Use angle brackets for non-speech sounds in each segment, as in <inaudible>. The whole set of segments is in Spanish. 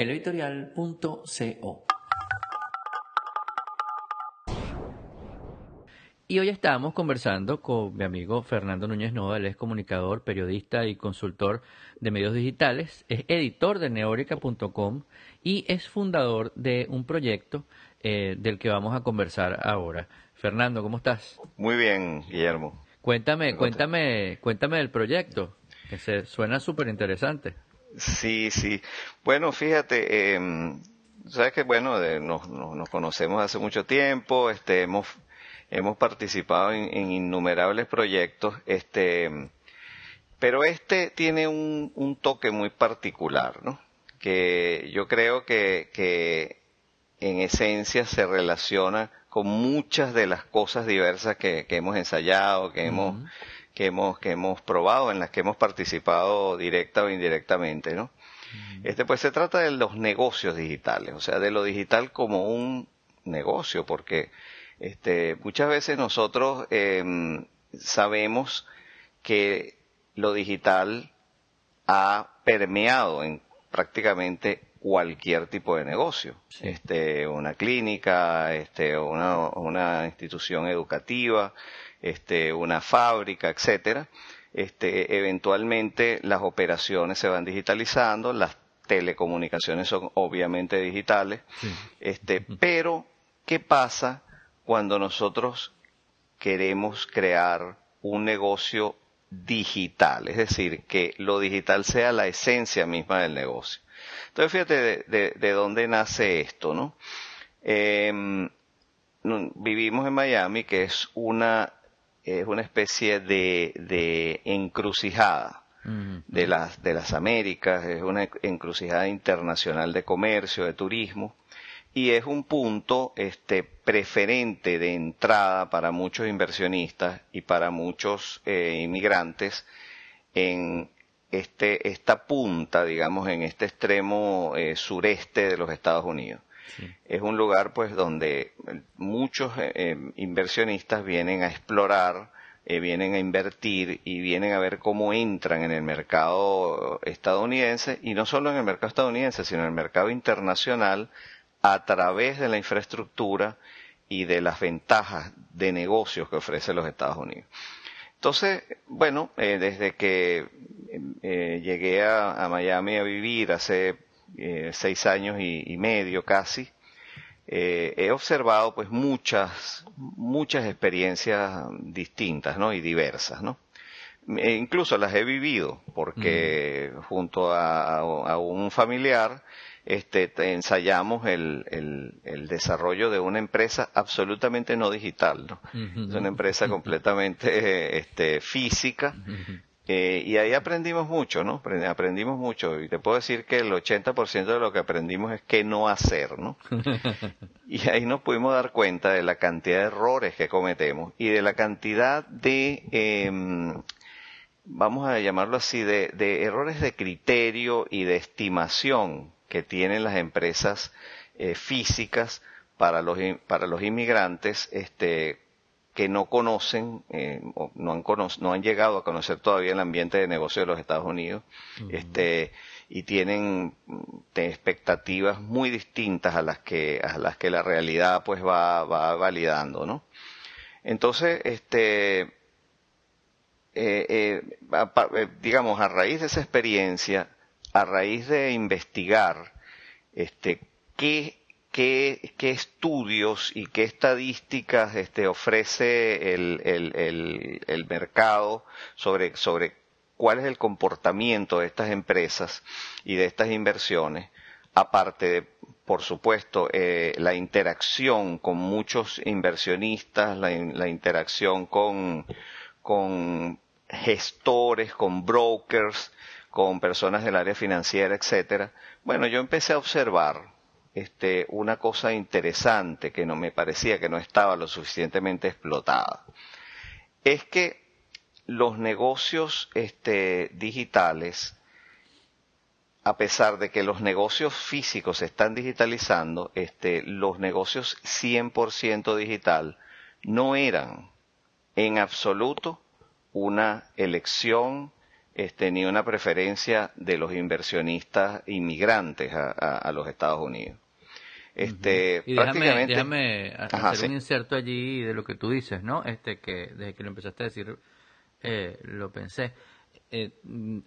eleditorial.co. Y hoy estamos conversando con mi amigo Fernando Núñez Nova, él es comunicador, periodista y consultor de medios digitales, es editor de neorica.com y es fundador de un proyecto eh, del que vamos a conversar ahora. Fernando, ¿cómo estás? Muy bien, Guillermo. Cuéntame, cuéntame, cuéntame del proyecto, que se suena súper interesante. Sí, sí. Bueno, fíjate, eh, sabes que bueno, nos, nos, conocemos hace mucho tiempo, este, hemos hemos participado en, innumerables proyectos, este, pero este tiene un, toque muy particular, ¿no? Que yo creo que, en esencia se relaciona con muchas de las cosas diversas que, hemos ensayado, que hemos, que hemos, que hemos probado, en las que hemos participado directa o indirectamente, ¿no? Este, pues se trata de los negocios digitales, o sea, de lo digital como un negocio, porque este, muchas veces nosotros em, sabemos que lo digital ha permeado en prácticamente cualquier tipo de negocio, este, una clínica, este, una, una institución educativa, este, una fábrica, etcétera. Este, eventualmente las operaciones se van digitalizando, las telecomunicaciones son obviamente digitales, este, pero ¿qué pasa cuando nosotros queremos crear un negocio digital, es decir, que lo digital sea la esencia misma del negocio. Entonces, fíjate de, dónde nace esto, ¿no? Em, vivimos en Miami, que es una, es una especie de, de encrucijada de, las, de las Américas, es una encrucijada internacional de comercio, de turismo, y es un punto este, preferente de entrada para muchos inversionistas y para muchos eh, inmigrantes en este, esta punta, digamos, en este extremo eh, sureste de los Estados Unidos. Es un lugar, pues, donde muchos eh, inversionistas vienen a explorar, vienen a invertir y vienen a ver cómo entran en el mercado estadounidense y no solo en el mercado estadounidense, sino en el mercado internacional a través de la infraestructura y de las ventajas de negocios que ofrece los Estados Unidos. Entonces, bueno, eh, desde que eh, llegué a, Miami a vivir hace eh, seis años y, medio casi, he observado pues muchas, muchas experiencias distintas, ¿no? Y diversas, ¿no? E incluso las he vivido porque junto a, un familiar este, ensayamos el, el, desarrollo de una empresa absolutamente no digital, ¿no? Es una empresa completamente este, física. Eh, y ahí aprendimos mucho, ¿no? Aprendimos mucho. Y te puedo decir que el 80% de lo que aprendimos es qué no hacer, ¿no? <laughs> y ahí nos pudimos dar cuenta de la cantidad de errores que cometemos y de la cantidad de, em, vamos a llamarlo así, de, de errores de criterio y de estimación que tienen las empresas eh, físicas para los, para los inmigrantes este, que no conocen, eh, o no, han no han llegado a conocer todavía el ambiente de negocio de los Estados Unidos, este, y tienen mm, expectativas muy distintas a las que, a las que la realidad pues va, va validando, ¿no? Entonces, este, eh, digamos, a raíz de esa experiencia, a raíz de investigar este, qué, qué, qué estudios y qué estadísticas este, ofrece el, el, el, mercado sobre, sobre cuál es el comportamiento de estas empresas y de estas inversiones, aparte de, por supuesto, eh, la interacción con muchos inversionistas, la, la interacción con, con gestores, con brokers, con personas del área financiera, etcétera, bueno, yo empecé a observar este, una cosa interesante que no me parecía que no estaba lo suficientemente explotada. Es que los negocios este, digitales, a pesar de que los negocios físicos se están digitalizando, este, los negocios 100% digital no eran en absoluto una elección este, ni una preferencia de los inversionistas inmigrantes a, los Estados Unidos. Este, déjame, hacer un inserto allí de lo que tú dices, ¿no? Este, que desde que lo empezaste a decir, eh, lo pensé. Eh,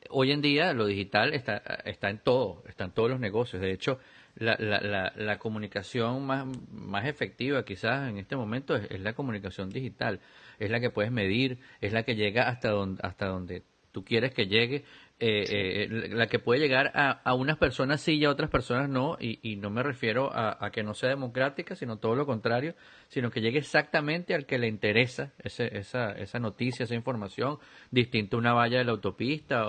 hoy en día lo digital está, está en todo, está en todos los negocios. De hecho, la, la, la, comunicación más, más efectiva quizás en este momento es, la comunicación digital. Es la que puedes medir, es la que llega hasta donde, hasta donde tú quieres que llegue eh, eh, la que puede llegar a, a, unas personas sí y a otras personas no, y, y no me refiero a, que no sea democrática, sino todo lo contrario, sino que llegue exactamente al que le interesa ese, esa, esa noticia, esa información, distinto a una valla de la autopista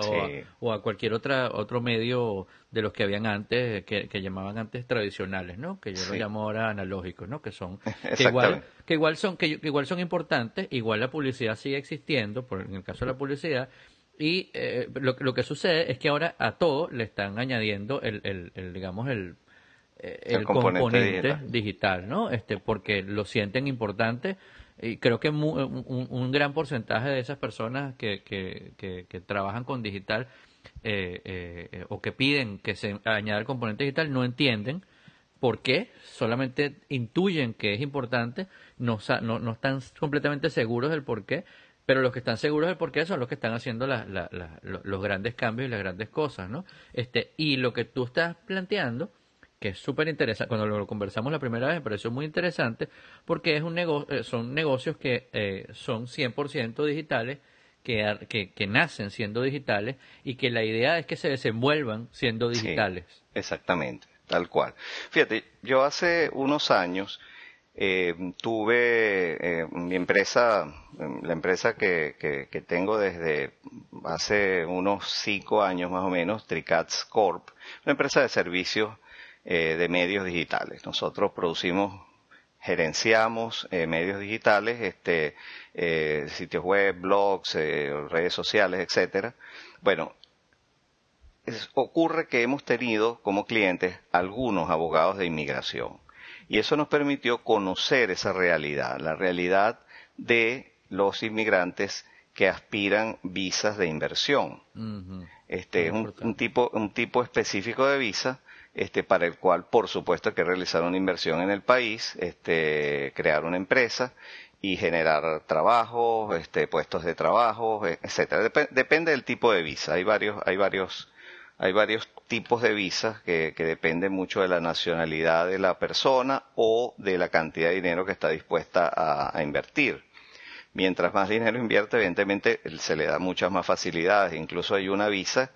o, a, cualquier otra, otro medio de los que habían antes, que, llamaban antes tradicionales, ¿no? Que yo lo llamo ahora analógicos, ¿no? Que son, <laughs> que igual, que igual son, que, igual son importantes, igual la publicidad sigue existiendo, por, en el caso de la publicidad, y eh, lo, lo, que sucede es que ahora a todo le están añadiendo el, el, digamos, el, eh, el, componente, digital. ¿no? Este, porque lo sienten importante y creo que un, un, gran porcentaje de esas personas que, que, que, trabajan con digital eh, o que piden que se añada el componente digital no entienden por qué, solamente intuyen que es importante, no, no, no están completamente seguros del por qué, pero los que están seguros del por qué son los que están haciendo los grandes cambios y las grandes cosas, ¿no? Este, y lo que tú estás planteando, que es súper interesante, cuando lo conversamos la primera vez me pareció muy interesante, porque es un negocio, eh, son negocios que eh, son 100% digitales, que, que, nacen siendo digitales y que la idea es que se desenvuelvan siendo digitales. exactamente, tal cual. Fíjate, yo hace unos años eh, tuve eh, mi empresa, la empresa que, que, tengo desde hace unos cinco años más o menos, Tricats Corp, una empresa de servicios eh, de medios digitales. Nosotros producimos, gerenciamos eh, medios digitales, este, eh, sitios web, blogs, redes sociales, etcétera. Bueno, ocurre que hemos tenido como clientes algunos abogados de inmigración y eso nos permitió conocer esa realidad, la realidad de los inmigrantes que aspiran visas de inversión. Este es un, tipo, un tipo específico de visa este, para el cual, por supuesto, hay que realizar una inversión en el país, este, crear una empresa y generar trabajo, este, puestos de trabajo, etcétera. depende del tipo de visa. Hay varios, hay varios hay varios tipos de visas que, dependen mucho de la nacionalidad de la persona o de la cantidad de dinero que está dispuesta a, invertir. Mientras más dinero invierte, evidentemente se le da muchas más facilidades. Incluso hay una visa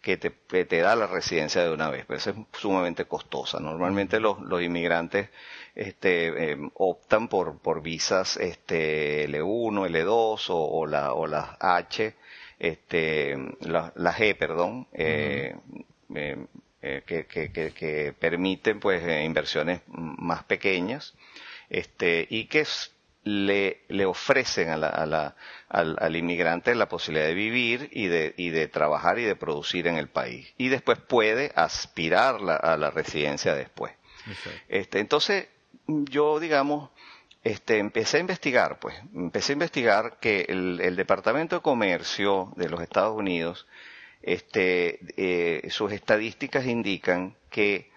que te, da la residencia de una vez, pero eso es sumamente costosa. Normalmente los, inmigrantes este, em, optan por, por visas este, L1, L2 o, o, la, o las H, este, la, G, perdón, eh, eh, eh, que, que, que, permiten pues inversiones más pequeñas este, y que le, le ofrecen a la, a la, al, al, inmigrante la posibilidad de vivir y de, y de trabajar y de producir en el país. Y después puede aspirar a la residencia después. Este, entonces, yo digamos, este, empecé a investigar, pues, empecé a investigar que el, Departamento de Comercio de los Estados Unidos, este, eh, sus estadísticas indican que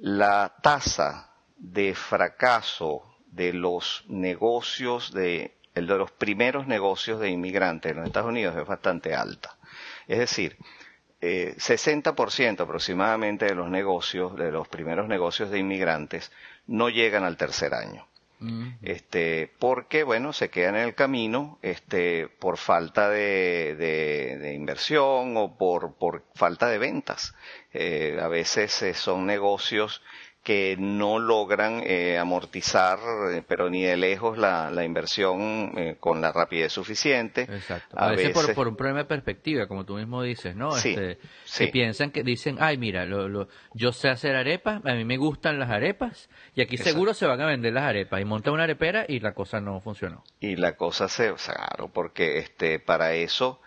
la tasa de fracaso de los negocios de, el de los primeros negocios de inmigrantes en los Estados Unidos es bastante alta. Es decir, eh, 60% aproximadamente de los negocios, de los primeros negocios de inmigrantes, no llegan al tercer año este, porque bueno, se quedan en el camino, este, por falta de, de, inversión o por, por falta de ventas. Eh, a veces eh, son negocios que no logran eh, amortizar, eh, pero ni de lejos, la, la inversión eh, con la rapidez suficiente. Exacto. A, veces, por, por, un problema de perspectiva, como tú mismo dices, ¿no? Sí, este, Que piensan que dicen, ay, mira, lo, lo, yo sé hacer arepas, a mí me gustan las arepas, y aquí seguro se van a vender las arepas. Y monta una arepera y la cosa no funcionó. Y la cosa se, claro, porque este, para eso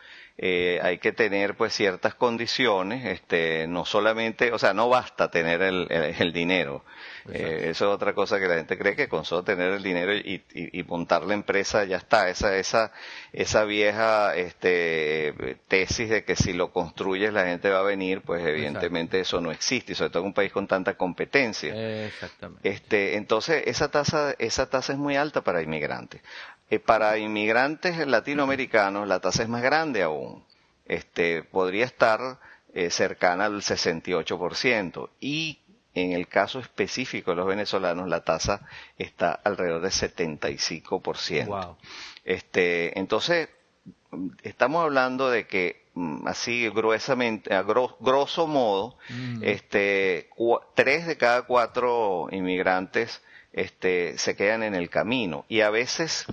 eh, hay que tener pues ciertas condiciones, este, no solamente, o sea, no basta tener el, el, dinero. Eh, eso es otra cosa que la gente cree que con solo tener el dinero y, y, montar la empresa ya está. Esa, esa, esa vieja este, tesis de que si lo construyes la gente va a venir, pues evidentemente eso no existe, y sobre todo en un país con tanta competencia. Exactamente. Este, entonces esa tasa, esa tasa es muy alta para inmigrantes. Eh, para inmigrantes latinoamericanos la tasa es más grande aún. Este, podría estar eh, cercana al 68% y en el caso específico de los venezolanos la tasa está alrededor del 75%. Wow. Este, entonces estamos hablando de que mm, así gruesamente, a grosso modo, mm. este, tres de cada cuatro inmigrantes este, se quedan en el camino y a veces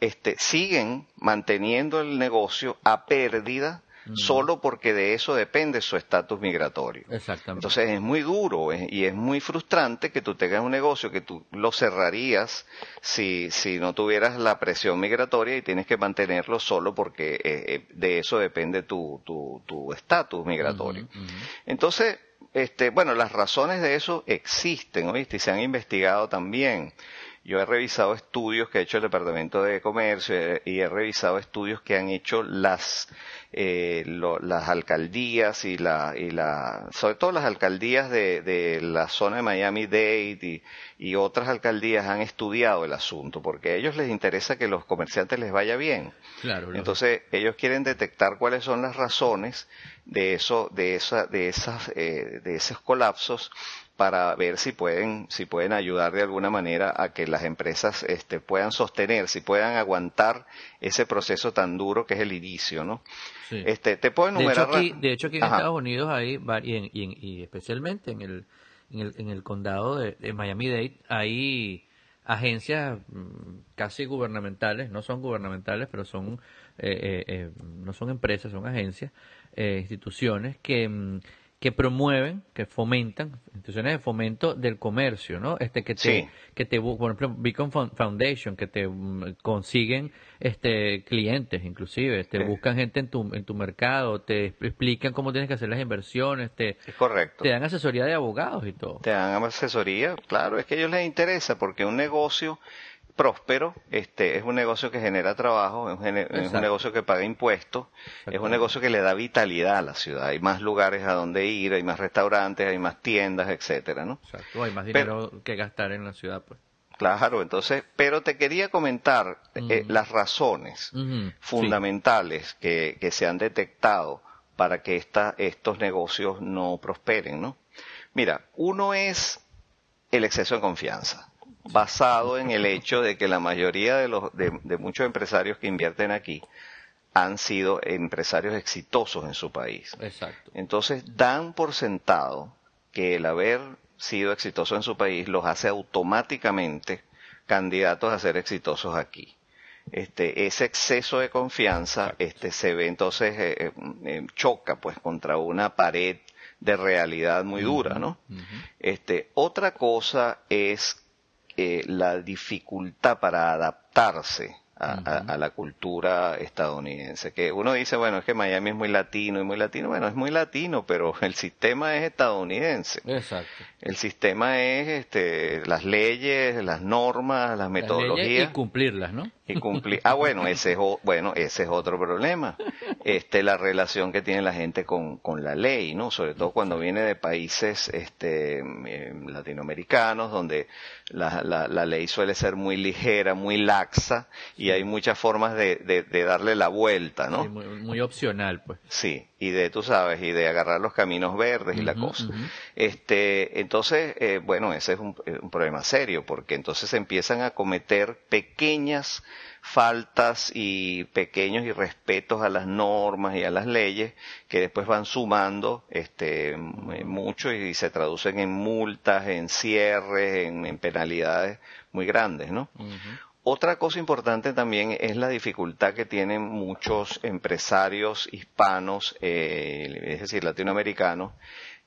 este, siguen manteniendo el negocio a pérdida solo porque de eso depende su estatus migratorio. Exactamente. Entonces es muy duro y es muy frustrante que tú tengas un negocio que tú lo cerrarías si, si no tuvieras la presión migratoria y tienes que mantenerlo solo porque eh, eh, de eso depende tu estatus migratorio. Entonces, este, bueno, las razones de eso existen, ¿oíste? Y se han investigado también. Yo he revisado estudios que ha hecho el Departamento de Comercio eh, y he revisado estudios que han hecho las eh, las alcaldías y la, y la, sobre todo las alcaldías de, de la zona de Miami-Dade y, y, otras alcaldías han estudiado el asunto porque a ellos les interesa que los comerciantes les vaya bien. Claro, Entonces ellos quieren detectar cuáles son las razones de eso, de esa, de esas, eh, de esos colapsos para ver si pueden, si pueden ayudar de alguna manera a que las empresas este, puedan sostener, si puedan aguantar ese proceso tan duro que es el inicio, ¿no? Este, te puedo enumerar. De hecho, aquí, de hecho, aquí en Estados Unidos hay, y, especialmente en el, en el, en el condado de, Miami-Dade, hay agencias mm, casi gubernamentales, no son gubernamentales, pero son, eh, eh, eh, no son empresas, son agencias, instituciones que mm, que promueven, que fomentan, instituciones de fomento del comercio, ¿no? Este que te, que te, por ejemplo, Beacon Foundation, que te mm, consiguen, este, clientes, inclusive, te buscan gente en tu, en tu mercado, te explican cómo tienes que hacer las inversiones, te, es correcto. te dan asesoría de abogados y todo. Te dan asesoría, claro, es que a ellos les interesa porque un negocio próspero, este, es un negocio que genera trabajo, es un, negocio que paga impuestos, es un negocio que le da vitalidad a la ciudad. Hay más lugares a donde ir, hay más restaurantes, hay más tiendas, etcétera, ¿no? Exacto, hay más dinero que gastar en la ciudad, pues. Claro, entonces, pero te quería comentar eh, las razones fundamentales que, que se han detectado para que esta, estos negocios no prosperen, ¿no? Mira, uno es el exceso de confianza basado en el hecho de que la mayoría de, los, de, muchos empresarios que invierten aquí han sido empresarios exitosos en su país. Exacto. Entonces dan por sentado que el haber sido exitoso en su país los hace automáticamente candidatos a ser exitosos aquí. Este, ese exceso de confianza este, se ve entonces, eh, eh, eh, choca pues contra una pared de realidad muy dura, ¿no? Este, otra cosa es eh, la dificultad para adaptarse a, la cultura estadounidense. Que uno dice, bueno, es que Miami es muy latino y muy latino. Bueno, es muy latino, pero <laughs> el sistema es estadounidense. Exacto. El sistema es este, las leyes, las normas, las metodologías. y cumplirlas, ¿no? Y cumplir. Ah, bueno, ese es, bueno, ese es otro problema. <laughs> Este, la relación que tiene la gente con, con la ley, ¿no? Sobre todo cuando viene de países, este, em, latinoamericanos, donde la, la, la, ley suele ser muy ligera, muy laxa, y hay muchas formas de, de, darle la vuelta, ¿no? muy, opcional, pues. Sí, y de, tú sabes, y de agarrar los caminos verdes y la cosa. Este, entonces, eh, bueno, ese es un, un problema serio, porque entonces se empiezan a cometer pequeñas faltas y pequeños irrespetos a las normas y a las leyes que después van sumando este mucho y se traducen en multas, en cierres, en, penalidades muy grandes, ¿no? Otra cosa importante también es la dificultad que tienen muchos empresarios hispanos, eh, es decir, latinoamericanos,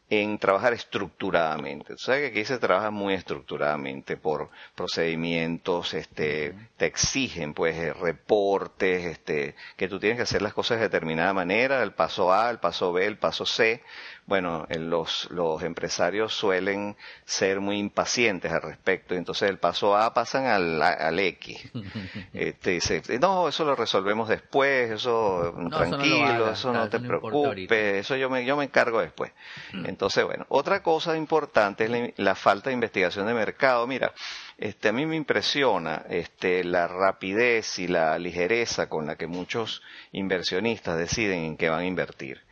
en trabajar estructuradamente. Sabes que aquí se trabaja muy estructuradamente por procedimientos, este, te exigen pues eh, reportes, este, que tú tienes que hacer las cosas de determinada manera, el paso A, el paso B, el paso C, bueno, los, los empresarios suelen ser muy impacientes al respecto, y entonces el paso A pasan al, al X. <laughs> Este, dice, no, eso lo resolvemos después, eso tranquilo, eso no, te preocupes, eso yo me, yo me encargo después. Mm. Entonces, bueno, otra cosa importante es la, la, falta de investigación de mercado. Mira, este, a mí me impresiona este, la rapidez y la ligereza con la que muchos inversionistas deciden en qué van a invertir.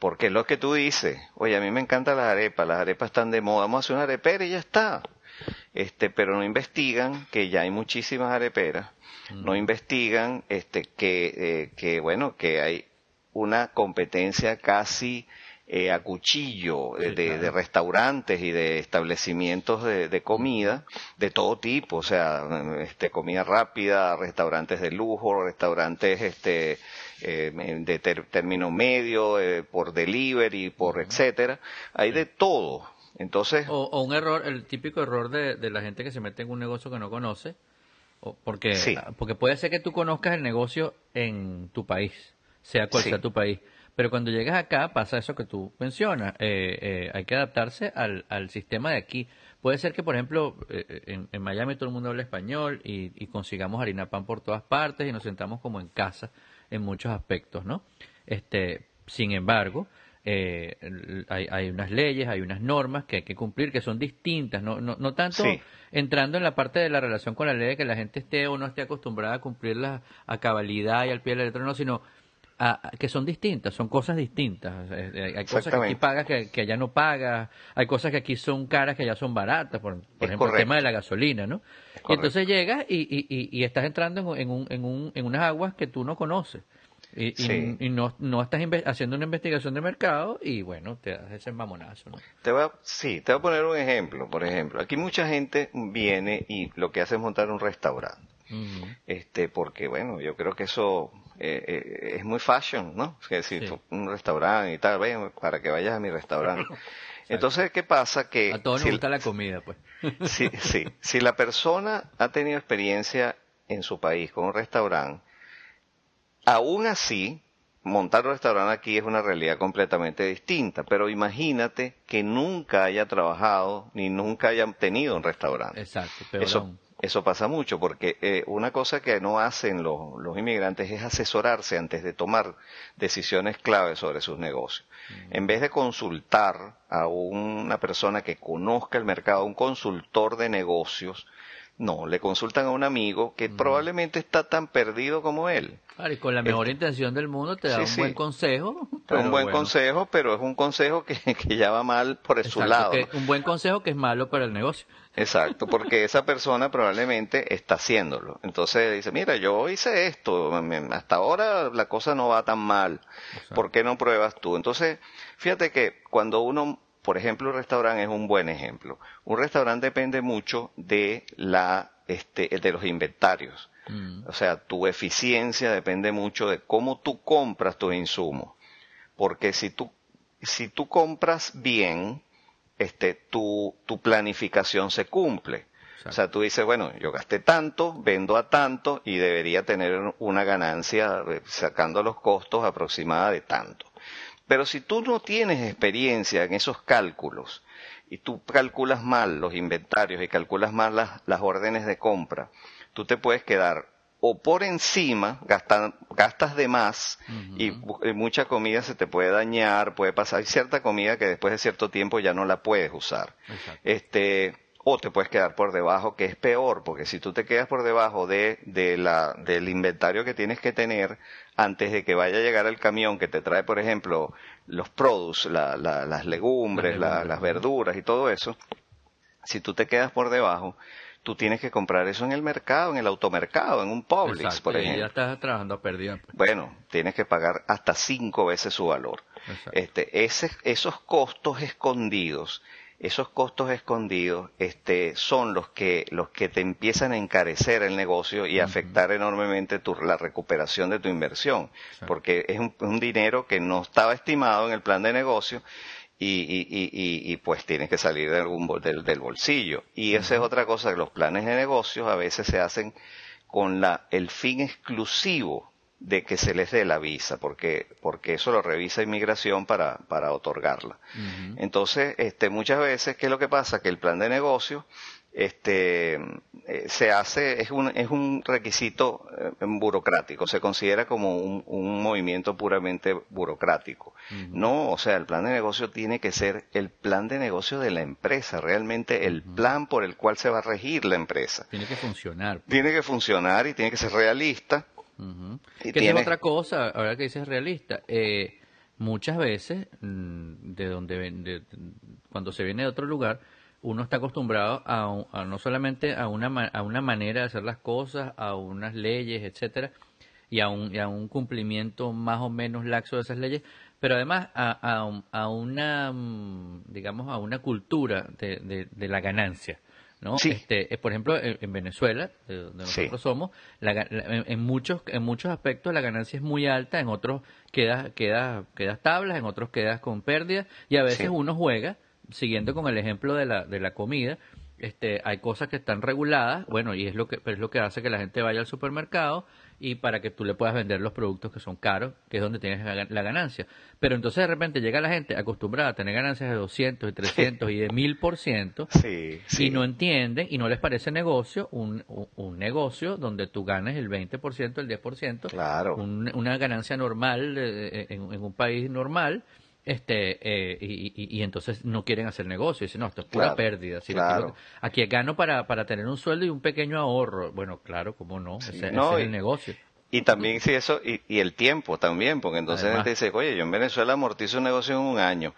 Porque es lo que tú dices, oye, a mí me encantan las arepas, las arepas están de moda, vamos a hacer una arepera y ya está. Este, pero no investigan que ya hay muchísimas areperas, no investigan este, que, eh, que, bueno, que hay una competencia casi eh, a cuchillo de, restaurantes y de establecimientos de, comida de todo tipo, o sea, este, comida rápida, restaurantes de lujo, restaurantes este, eh, de término medio, eh, por delivery, por etcétera, hay de todo. Entonces, o, un error, el típico error de, la gente que se mete en un negocio que no conoce, o porque, porque puede ser que tú conozcas el negocio en tu país, sea cual sea tu país, pero cuando llegas acá pasa eso que tú mencionas, eh, hay que adaptarse al, al sistema de aquí. Puede ser que, por ejemplo, en, en, Miami todo el mundo habla español y, y, consigamos harina pan por todas partes y nos sentamos como en casa en muchos aspectos, ¿no? Este, sin embargo, eh, hay, hay, unas leyes, hay unas normas que hay que cumplir que son distintas, no, no, no tanto entrando en la parte de la relación con la ley de que la gente esté o no esté acostumbrada a cumplirlas a cabalidad y al pie de la letra, no, sino a, que son distintas, son cosas distintas. Eh, eh, hay cosas que aquí pagas que, que, allá no pagas, hay cosas que aquí son caras que allá son baratas, por, ejemplo el tema de la gasolina, ¿no? Y entonces llegas y, y, y, estás entrando en, un, en, un, en unas aguas que tú no conoces. Y, y, no, no estás haciendo una investigación de mercado y bueno, te das ese mamonazo. ¿no? Te voy a, sí, te voy a poner un ejemplo. Por ejemplo, aquí mucha gente viene y lo que hace es montar un restaurante. este Porque bueno, yo creo que eso eh, eh, es muy fashion, ¿no? Es decir, un restaurante y tal, ven para que vayas a mi restaurante. <laughs> Entonces, ¿qué pasa? Que a todos nos gusta la comida, pues. <laughs> sí, <laughs> sí. Si la persona ha tenido experiencia en su país con un restaurante, aún así, montar un restaurante aquí es una realidad completamente distinta. Pero imagínate que nunca haya trabajado ni nunca haya tenido un restaurante. Exacto. Pero Eso, eso pasa mucho porque eh, una cosa que no hacen los, los, inmigrantes es asesorarse antes de tomar decisiones claves sobre sus negocios. En vez de consultar a una persona que conozca el mercado, un consultor de negocios, no, le consultan a un amigo que probablemente está tan perdido como él. y con la mejor intención del mundo te da un buen consejo. un buen consejo, pero es un consejo que, <laughs> que ya va mal por su lado. un buen consejo que es malo para el negocio. Exacto, porque <laughs> esa persona probablemente está haciéndolo. Entonces dice, mira, yo hice esto, hasta ahora la cosa no va tan mal, ¿por qué no pruebas tú? Entonces, fíjate que cuando uno, por ejemplo, un restaurante es un buen ejemplo. Un restaurante depende mucho de la, este, de los inventarios. Mm. O sea, tu eficiencia depende mucho de cómo tú compras tus insumos. Porque si tú, si tú compras bien, este, tu, tu planificación se cumple. O sea, tú dices, bueno, yo gasté tanto, vendo a tanto y debería tener una ganancia eh, sacando los costos aproximada de tanto. Pero si tú no tienes experiencia en esos cálculos y tú calculas mal los inventarios y calculas mal las, las órdenes de compra, tú te puedes quedar o por encima gastan, gastas de más y, mucha comida se te puede dañar, puede pasar, hay cierta comida que después de cierto tiempo ya no la puedes usar. Este, o te puedes quedar por debajo, que es peor, porque si tú te quedas por debajo de, de la, del inventario que tienes que tener antes de que vaya a llegar el camión que te trae, por ejemplo, los produce, la, las legumbres, las verduras y todo eso, si tú te quedas por debajo, tú tienes que comprar eso en el mercado, en el automercado, en un Publix, por ejemplo. Y ya estás trabajando a pérdida. Pues. Bueno, tienes que pagar hasta cinco veces su valor. Este, ese, esos costos escondidos, esos costos escondidos, este, son los que, los que te empiezan a encarecer el negocio y afectar enormemente tu, la recuperación de tu inversión, porque es un, un dinero que no estaba estimado en el plan de negocio y, y, y, pues tienes que salir de algún del, del bolsillo. Y esa es otra cosa, que los planes de negocios a veces se hacen con la, el fin exclusivo de que se les dé la visa, porque, porque eso lo revisa inmigración para, para otorgarla. Entonces, este, muchas veces, ¿qué es lo que pasa? Que el plan de negocio este eh, se hace es un es un requisito eh, burocrático se considera como un, un movimiento puramente burocrático. No o sea el plan de negocio tiene que ser el plan de negocio de la empresa realmente el plan por el cual se va a regir la empresa. Tiene que funcionar tiene que funcionar y tiene que ser realista y que es otra cosa ahora que dices realista eh, muchas veces mm, de donde de, cuando se viene de otro lugar uno está acostumbrado a, no solamente a una, a una manera de hacer las cosas, a unas leyes, etcétera, y a un, a un cumplimiento más o menos laxo de esas leyes, pero además a, a, una, mm, digamos, a una cultura de, de, la ganancia. ¿No? Este, por ejemplo, en, Venezuela, donde nosotros somos, en, muchos en muchos aspectos la ganancia es muy alta, en otros quedas quedas quedas tablas, en otros quedas con pérdidas y a veces uno juega siguiendo con el ejemplo de la, de la comida, este, hay cosas que están reguladas, bueno, y es lo que es lo que hace que la gente vaya al supermercado y para que tú le puedas vender los productos que son caros, que es donde tienes la ganancia. Pero entonces de repente llega la gente acostumbrada a tener ganancias de 200 y 300 y de 1000% sí, y no entienden y no les parece negocio un, un, negocio donde tú ganes el 20%, el 10%, claro. una ganancia normal en un país normal este eh, y, y, entonces no quieren hacer negocio. Dicen no esto es pura pérdida. Aquí gano para para tener un sueldo y un pequeño ahorro. Bueno claro cómo no. Ese, es el negocio. y también sí eso y, y el tiempo también porque entonces la gente dice oye yo en Venezuela amortizo un negocio en un año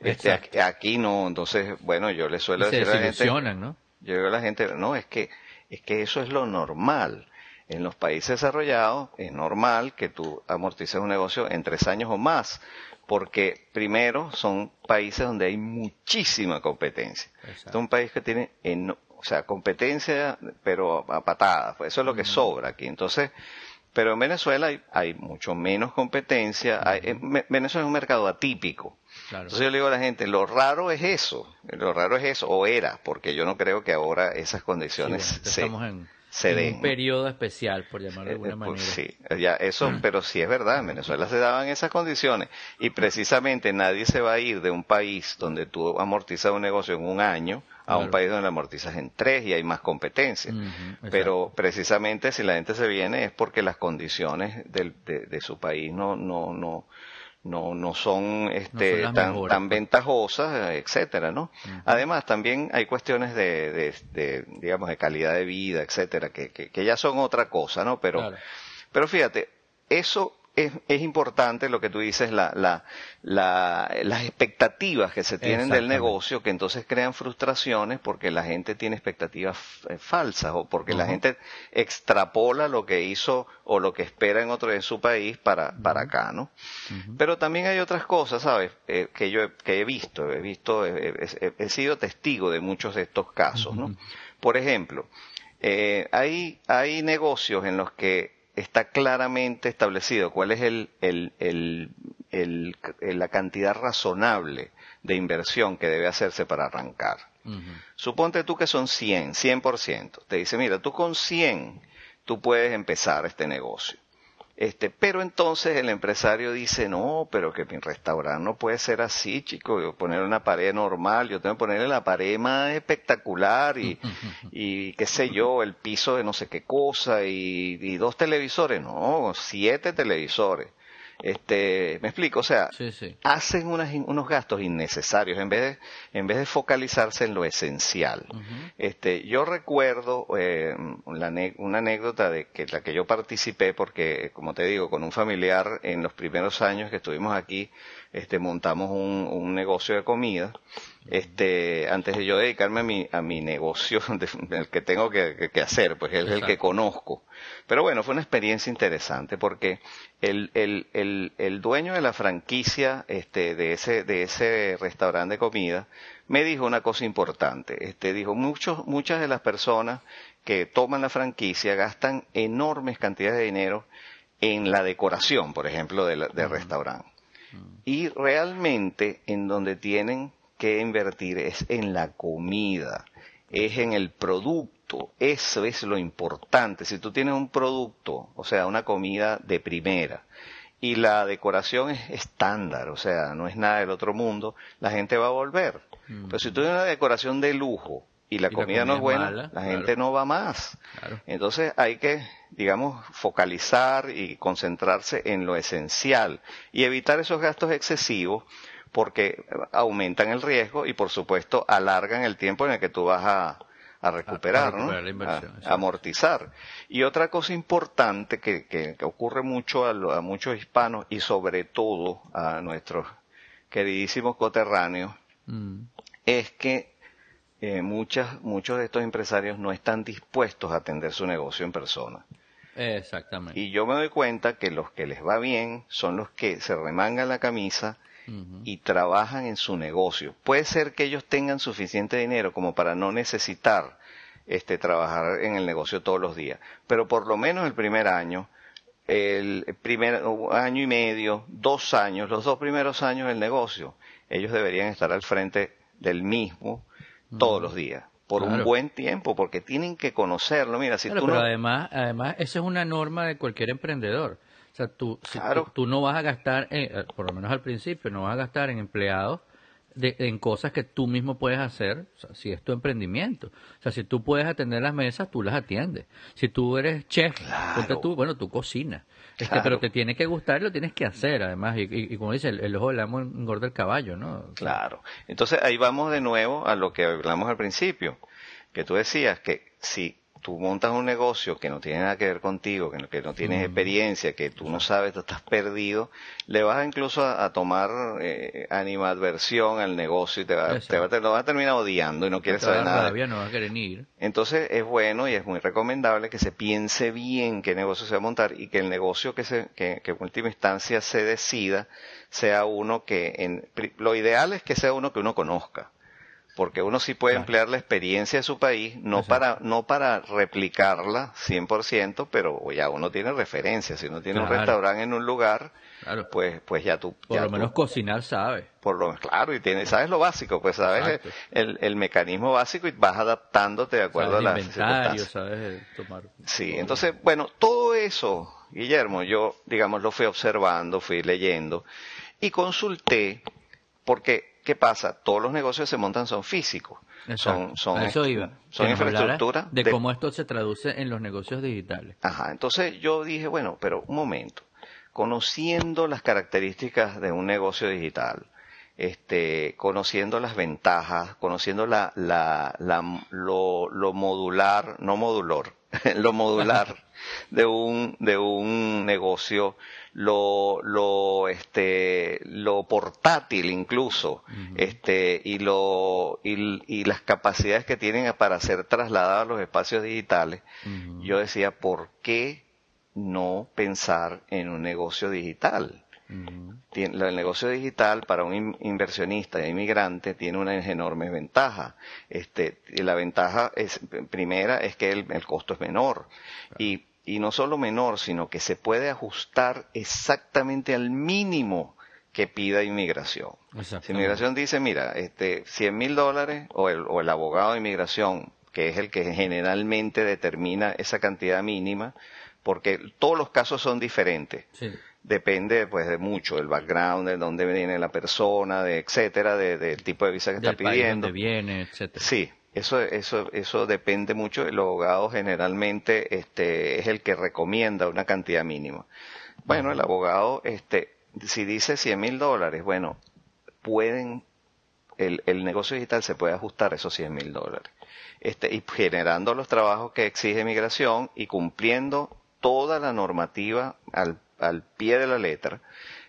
este aquí, no entonces bueno yo le suelo decir a la gente ¿no? yo digo a la gente no es que es que eso es lo normal. En los países desarrollados es normal que tú amortices un negocio en tres años o más porque primero son países donde hay muchísima competencia. es un país que tiene, o sea, competencia, pero a patadas, pues eso es lo que sobra aquí. Entonces, pero en Venezuela hay, mucho menos competencia. Venezuela es un mercado atípico. Entonces yo le digo a la gente, lo raro es eso, lo raro es eso, o era, porque yo no creo que ahora esas condiciones se, un periodo especial, por llamarlo de eh, alguna eh, manera. Sí, ya eso, mm. pero sí es verdad, en Venezuela se daban esas condiciones y precisamente nadie se va a ir de un país donde tú amortizas un negocio en un año a un país donde lo amortizas en tres y hay más competencia. pero precisamente si la gente se viene es porque las condiciones del, de, de, su país no, no, no, no, no son, este, tan, tan ventajosas, etcétera, ¿no? Además, también hay cuestiones de, de, digamos, de calidad de vida, etcétera, que, que, que ya son otra cosa, ¿no? Pero, pero fíjate, eso es, es, importante lo que tú dices, la, la, la, las expectativas que se tienen del negocio, que entonces crean frustraciones porque la gente tiene expectativas eh, falsas o porque la gente extrapola lo que hizo o lo que espera en otro en su país para, para acá, ¿no? Pero también hay otras cosas, ¿sabes? Eh, que yo que he visto, he visto, he, sido testigo de muchos de estos casos, ¿no? Por ejemplo, eh, hay, hay negocios en los que está claramente establecido cuál es el, el, el, el, la cantidad razonable de inversión que debe hacerse para arrancar. Suponte tú que son 100, 100%. Te dice, mira, tú con 100 tú puedes empezar este negocio. Este, pero entonces el empresario dice, no, pero que mi restaurante no puede ser así, chico, yo poner una pared normal, yo tengo que ponerle la pared más espectacular y, <laughs> y qué sé yo, el piso de no sé qué cosa y, y dos televisores, no, siete televisores. Este, me explico, o sea, hacen unos gastos innecesarios en vez de, en vez de focalizarse en lo esencial. Este, yo recuerdo eh, una anécdota de que la que yo participé porque, como te digo, con un familiar en los primeros años que estuvimos aquí, este, montamos un, un negocio de comida este, antes de yo dedicarme a mi, a mi negocio, <laughs> el que tengo que, hacer, pues es el que conozco. Pero bueno, fue una experiencia interesante porque el, el, el, el dueño de la franquicia este, de, ese, de ese restaurante de comida me dijo una cosa importante. Este, dijo, muchos, muchas de las personas que toman la franquicia gastan enormes cantidades de dinero en la decoración, por ejemplo, del, del restaurante. Y realmente en donde tienen que invertir es en la comida, es en el producto, eso es lo importante. Si tú tienes un producto, o sea, una comida de primera, y la decoración es estándar, o sea, no es nada del otro mundo, la gente va a volver. Pero si tú tienes una decoración de lujo y la, comida, no es buena, la gente no va más. Entonces hay que, digamos, focalizar y concentrarse en lo esencial y evitar esos gastos excesivos porque aumentan el riesgo y por supuesto alargan el tiempo en el que tú vas a, recuperar, ¿no? a, amortizar. Y otra cosa importante que, que, ocurre mucho a, muchos hispanos y sobre todo a nuestros queridísimos coterráneos mm. es que eh, muchas, muchos de estos empresarios no están dispuestos a atender su negocio en persona. Exactamente. Y yo me doy cuenta que los que les va bien son los que se remangan la camisa y trabajan en su negocio. Puede ser que ellos tengan suficiente dinero como para no necesitar este, trabajar en el negocio todos los días, pero por lo menos el primer año, el primer año y medio, dos años, los dos primeros años del negocio, ellos deberían estar al frente del mismo todos los días por un buen tiempo, porque tienen que conocerlo. Mira, si tú pero además, además, esa es una norma de cualquier emprendedor. O sea, tú, tú, no vas a gastar, eh, por lo menos al principio, no vas a gastar en empleados en cosas que tú mismo puedes hacer, si es tu emprendimiento. O sea, si tú puedes atender las mesas, tú las atiendes. Si tú eres chef, tú, bueno, tú cocinas. Este, pero te tiene que gustar y lo tienes que hacer, además. Y, como dice, el, ojo del amo engorda el caballo, ¿no? claro. Entonces ahí vamos de nuevo a lo que hablamos al principio, que tú decías que si tú montas un negocio que no tiene nada que ver contigo, que no, que no tienes mm. experiencia, que tú no sabes, tú estás perdido, le vas incluso a, tomar eh, animadversión al negocio y te, va, te, va, te, lo vas a terminar odiando y no quieres saber nada. Todavía no va a querer ir. Entonces es bueno y es muy recomendable que se piense bien qué negocio se va a montar y que el negocio que, se, que, que en última instancia se decida sea uno que, en, lo ideal es que sea uno que uno conozca porque uno sí puede emplear la experiencia de su país, no para no para replicarla 100%, pero ya uno tiene referencias. Si uno tiene un restaurante en un lugar, pues pues ya tú... Por lo menos cocinar sabes. Por lo claro, y tienes, sabes lo básico, pues sabes el, el, mecanismo básico y vas adaptándote de acuerdo a las inventario, sabes tomar... Sí, entonces, bueno, todo eso, Guillermo, yo, digamos, lo fui observando, fui leyendo y consulté, porque ¿qué pasa? Todos los negocios se montan son físicos. Son, son, eso iba. Son infraestructura. De, cómo esto se traduce en los negocios digitales. Ajá, entonces yo dije, bueno, pero un momento. Conociendo las características de un negocio digital, este, conociendo las ventajas, conociendo la, la, la, lo, lo modular, no modular, <laughs> lo modular de un, de un negocio, lo, lo, este, lo portátil incluso, este, y lo, y, y, las capacidades que tienen para ser trasladadas a los espacios digitales, yo decía, ¿por qué no pensar en un negocio digital? El negocio digital para un inversionista y inmigrante tiene una enorme ventaja. Este, la ventaja es, primera es que el, costo es menor. Y, y no solo menor, sino que se puede ajustar exactamente al mínimo que pida inmigración. Si inmigración dice, mira, este, 100 mil dólares, o el, o el abogado de inmigración, que es el que generalmente determina esa cantidad mínima, porque todos los casos son diferentes. Sí depende pues de mucho, del background, de dónde viene la persona, de etcétera, del tipo de visa que está pidiendo. País viene, etcétera. Sí, eso, eso, eso depende mucho. El abogado generalmente este, es el que recomienda una cantidad mínima. Bueno, el abogado, este, si dice 100 mil dólares, bueno, pueden, el, el negocio digital se puede ajustar a esos 100 mil dólares. Este, y generando los trabajos que exige migración y cumpliendo toda la normativa al al pie de la letra.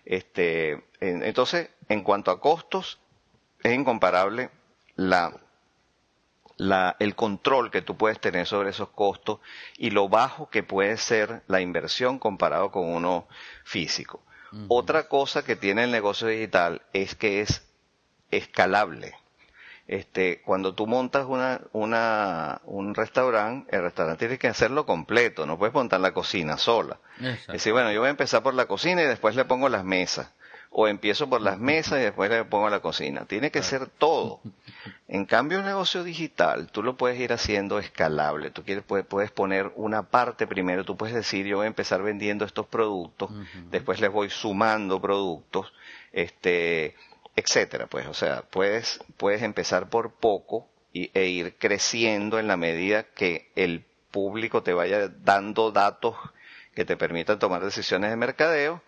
Este, entonces, en cuanto a costos, es incomparable la, la, el control que tú puedes tener sobre esos costos y lo bajo que puede ser la inversión comparado con uno físico. Otra cosa que tiene el negocio digital es que es escalable este, cuando tú montas una, una, un restaurante, el restaurante tiene que hacerlo completo, no puedes montar la cocina sola. Es decir, bueno, yo voy a empezar por la cocina y después le pongo las mesas. o empiezo por las mesas y después le pongo la cocina. Tiene que ser todo. En cambio, el negocio digital, tú lo puedes ir haciendo escalable. Tú quieres, puedes, poner una parte primero. Tú puedes decir, yo voy a empezar vendiendo estos productos, después les voy sumando productos, este, etcétera. Pues, o sea, puedes, puedes empezar por poco y, e ir creciendo en la medida que el público te vaya dando datos que te permitan tomar decisiones de mercadeo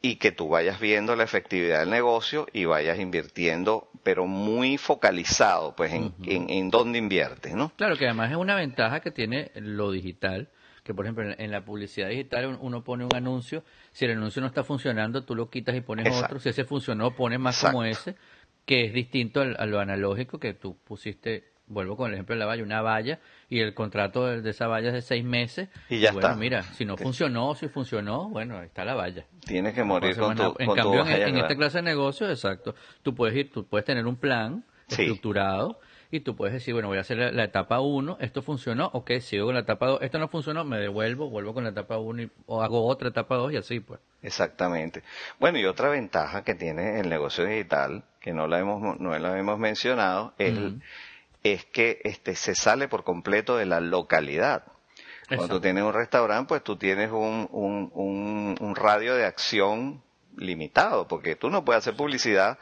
y que tú vayas viendo la efectividad del negocio y vayas invirtiendo, pero muy focalizado, pues, en, en, dónde inviertes, ¿no? Claro, que además es una ventaja que tiene lo digital, que por ejemplo en, la publicidad digital uno pone un anuncio, si el anuncio no está funcionando, tú lo quitas y pones otro, si ese funcionó, pones más como ese, que es distinto a lo analógico que tú pusiste vuelvo con el ejemplo de la valla, una valla y el contrato de, esa valla es de seis meses. Y ya bueno, está. mira, si no funcionó, si funcionó, bueno, ahí está la valla. Tienes que morir con tu, En cambio, en, esta clase de negocio, exacto, tú puedes ir, tú puedes tener un plan estructurado y tú puedes decir, bueno, voy a hacer la, etapa 1, esto funcionó, ok, sigo con la etapa 2, esto no funcionó, me devuelvo, vuelvo con la etapa 1 o hago otra etapa 2 y así pues. Exactamente. Bueno, y otra ventaja que tiene el negocio digital, que no la hemos, no la hemos mencionado, es es que este, se sale por completo de la localidad. Cuando tú tienes un restaurante, pues tú tienes un, un, un, radio de acción limitado, porque tú no puedes hacer publicidad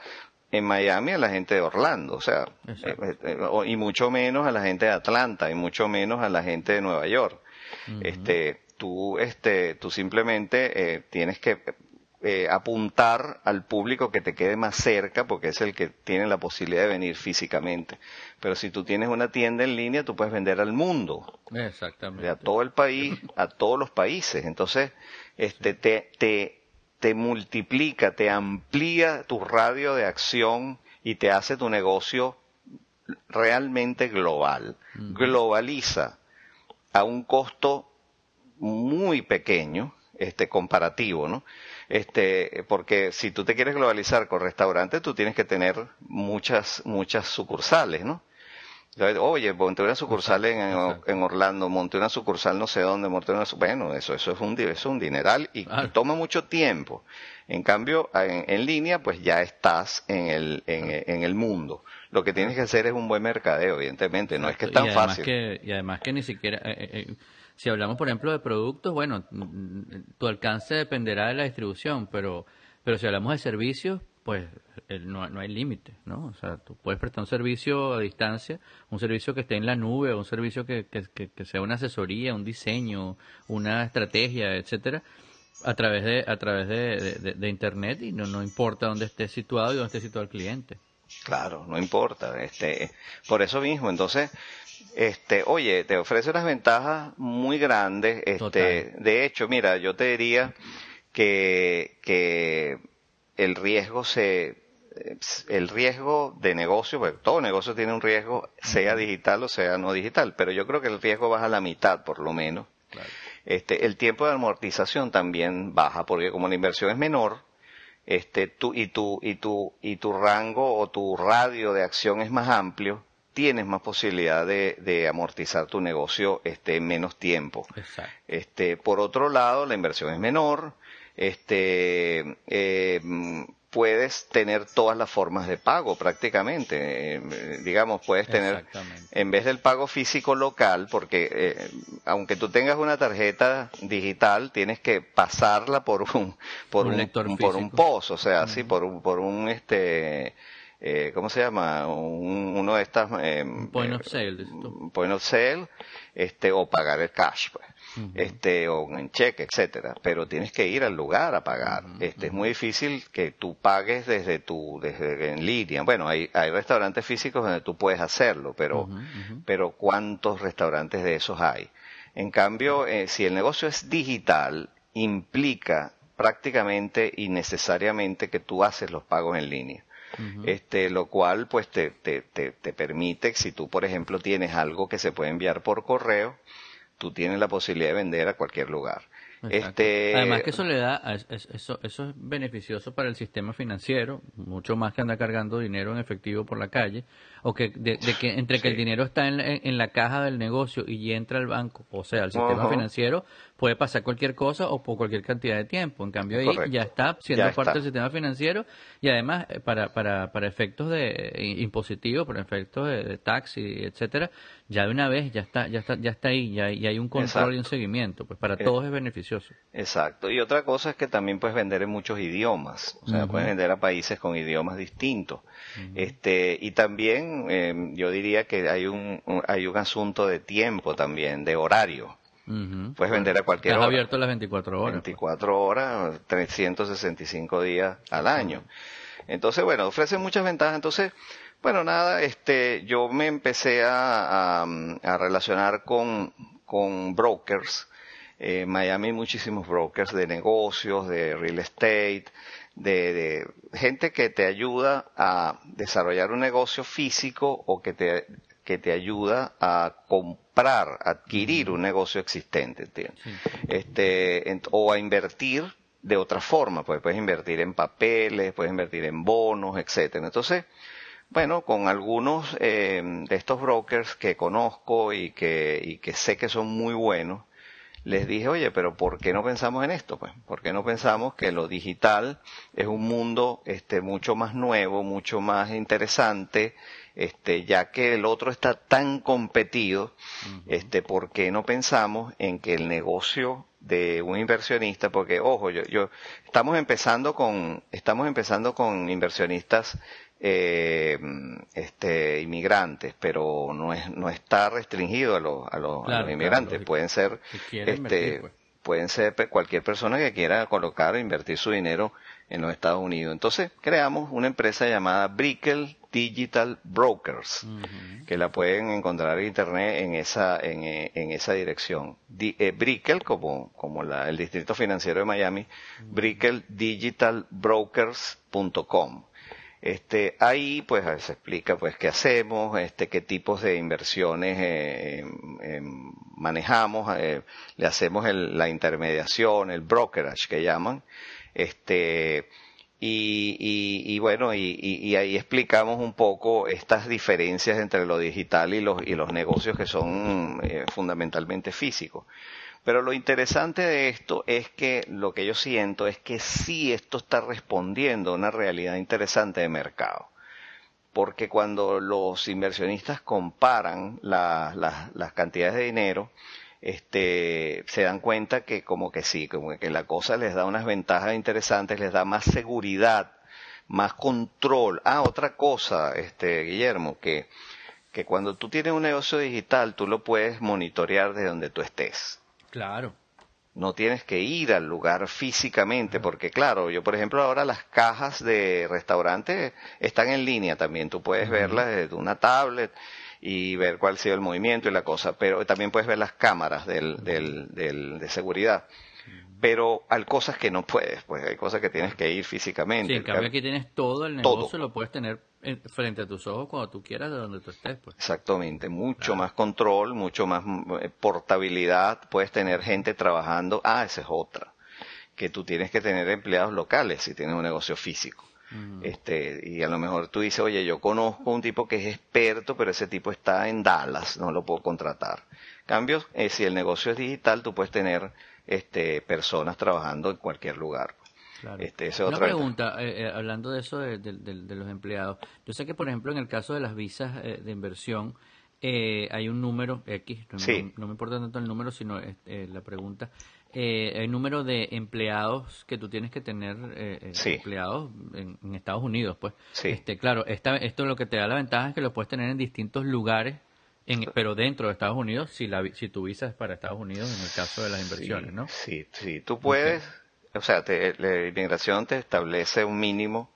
en Miami a la gente de Orlando, o sea, eh, eh, y mucho menos a la gente de Atlanta, y mucho menos a la gente de Nueva York. Este, tú, este, tú simplemente eh, tienes que eh, apuntar al público que te quede más cerca, porque es el que tiene la posibilidad de venir físicamente. Pero si tú tienes una tienda en línea, tú puedes vender al mundo. Exactamente. A todo el país, a todos los países. Entonces, este, te, te, te multiplica, te amplía tu radio de acción y te hace tu negocio realmente global. Globaliza a un costo muy pequeño, este comparativo, ¿no? este, porque si tú te quieres globalizar con restaurantes, tú tienes que tener muchas, muchas sucursales, ¿no? Oye, monté una sucursal en, Orlando, monté una sucursal no sé dónde, monté una bueno, eso, eso es un, eso es un dineral y, toma mucho tiempo. En cambio, en, línea, pues ya estás en el, en, el mundo. Lo que tienes que hacer es un buen mercadeo, evidentemente, no es que es tan fácil. y además que ni siquiera, eh, eh, eh, si hablamos, por ejemplo, de productos, bueno, tu alcance dependerá de la distribución, pero, pero si hablamos de servicios, pues no, no hay límite, ¿no? O sea, tú puedes prestar un servicio a distancia, un servicio que esté en la nube, un servicio que, que, sea una asesoría, un diseño, una estrategia, etcétera, a través de a través de, de, internet y no, no importa dónde esté situado y dónde esté situado el cliente. Claro, no importa. Este, por eso mismo, entonces, este, oye, te ofrece unas ventajas muy grandes. Este, de hecho, mira, yo te diría que, que el riesgo se, el riesgo de negocio, porque todo negocio tiene un riesgo, sea digital o sea no digital, pero yo creo que el riesgo baja a la mitad, por lo menos. Este, el tiempo de amortización también baja, porque como la inversión es menor, este, tú, y tu, y tu, y tu rango o tu radio de acción es más amplio, tienes más posibilidad de, amortizar tu negocio este, en menos tiempo. Este, por otro lado, la inversión es menor, este, eh, puedes tener todas las formas de pago prácticamente. Eh, digamos, puedes tener, en vez del pago físico local, porque eh, aunque tú tengas una tarjeta digital, tienes que pasarla por un, por, un, por un pozo, o sea, sí, por un, por un, este, eh, ¿cómo se llama? uno de estas... Eh, point of sale. Point of sale, este, o pagar el cash, pues. Este, o en cheque, etcétera. Pero tienes que ir al lugar a pagar. este, es muy difícil que tú pagues desde tu, desde en línea. Bueno, hay, hay restaurantes físicos donde tú puedes hacerlo, pero, pero ¿cuántos restaurantes de esos hay? En cambio, eh, si el negocio es digital, implica prácticamente y necesariamente que tú haces los pagos en línea este, lo cual pues te, te, te, te permite, si tú por ejemplo tienes algo que se puede enviar por correo, tú tienes la posibilidad de vender a cualquier lugar. Este... Además que eso le da, eso, eso es beneficioso para el sistema financiero, mucho más que andar cargando dinero en efectivo por la calle, o que, de, que entre que el dinero está en, en, la caja del negocio y entra al banco, o sea, al sistema financiero, puede pasar cualquier cosa o por cualquier cantidad de tiempo. En cambio ahí ya está siendo parte del sistema financiero y además eh, para, para, para efectos de impositivos, para efectos de, taxi, etcétera, ya de una vez ya está, ya está, ya está ahí, ya, hay un control y un seguimiento, pues para eh, todos es beneficioso. Exacto. Y otra cosa es que también puedes vender en muchos idiomas, o sea, puedes vender a países con idiomas distintos. Este, y también em, yo diría que hay un, hay un asunto de tiempo también, de horario. Puedes vender a cualquier Estás hora. abierto las 24 horas. 24 pues. horas, 365 días al año. Entonces, bueno, ofrece muchas ventajas. Entonces, bueno, nada, este, yo me empecé a, a, relacionar con, con brokers. En eh, Miami hay muchísimos brokers de negocios, de real estate, de, de, gente que te ayuda a desarrollar un negocio físico o que te, que te ayuda a comprar, adquirir un negocio existente, ¿entiendes? Este, o a invertir de otra forma, pues puedes invertir en papeles, puedes invertir en bonos, etcétera. Entonces, bueno, con algunos eh, de estos brokers que conozco y que, y que sé que son muy buenos, les dije, oye, pero ¿por qué no pensamos en esto? Pues, ¿por qué no pensamos que lo digital es un mundo este, mucho más nuevo, mucho más interesante, este, ya que el otro está tan competido, este, ¿por qué no pensamos en que el negocio de un inversionista, porque ojo, yo, yo estamos empezando con, estamos empezando con inversionistas eh, este, inmigrantes, pero no es, no está restringido a los, a los, inmigrantes, pueden ser, este, pues. pueden ser cualquier persona que quiera colocar o invertir su dinero en los Estados Unidos. Entonces creamos una empresa llamada Brickell Digital Brokers, que la pueden encontrar en internet en esa, en, eh, en esa dirección. Eh, Brickell, como, como la, el Distrito Financiero de Miami, brickeldigitalbrokers.com. Este, ahí pues se explica pues qué hacemos, este, qué tipos de inversiones eh, em, em, manejamos, le hacemos la intermediación, el brokerage que llaman, este, y, y, bueno, y, ahí explicamos un poco estas diferencias entre lo digital y los, y los negocios que son eh, fundamentalmente físicos. Pero lo interesante de esto es que lo que yo siento es que sí esto está respondiendo a una realidad interesante de mercado. Porque cuando los inversionistas comparan las cantidades de dinero, este, se dan cuenta que como que sí, como que la cosa les da unas ventajas interesantes, les da más seguridad, más control. Ah, otra cosa, este, Guillermo, que, que cuando tú tienes un negocio digital, tú lo puedes monitorear desde donde tú estés. Claro. No tienes que ir al lugar físicamente, porque claro, yo por ejemplo ahora las cajas de restaurantes están en línea también, tú puedes verlas desde una tablet y ver cuál ha sido el movimiento y la cosa, pero también puedes ver las cámaras del, del, del, de seguridad. Pero hay cosas que no puedes, pues hay cosas que tienes que ir físicamente. Sí, en cambio aquí tienes todo el negocio, lo puedes tener frente a tus ojos cuando tú quieras, de donde tú estés. Pues. Exactamente, mucho más control, mucho más eh, portabilidad, puedes tener gente trabajando. Ah, esa es otra, que tú tienes que tener empleados locales si tienes un negocio físico. Este, y a lo mejor tú dices, oye, yo conozco un tipo que es experto, pero ese tipo está en Dallas, no lo puedo contratar. Cambio, eh, si el negocio es digital, tú puedes tener este, personas trabajando en cualquier lugar. Este, Una pregunta, eh, eh, hablando de eso de, los empleados. Yo sé que, por ejemplo, en el caso de las visas de inversión, hay un número X, no, me importa tanto el número, sino la pregunta, eh, el número de empleados que tú tienes que tener eh, eh, empleados en, Estados Unidos, pues. Este, claro, esta, esto lo que te da la ventaja es que lo puedes tener en distintos lugares, en, pero dentro de Estados Unidos, si, la, si tu visa es para Estados Unidos, en el caso de las inversiones, ¿no? Sí, sí, tú puedes, o sea, la inmigración te establece un mínimo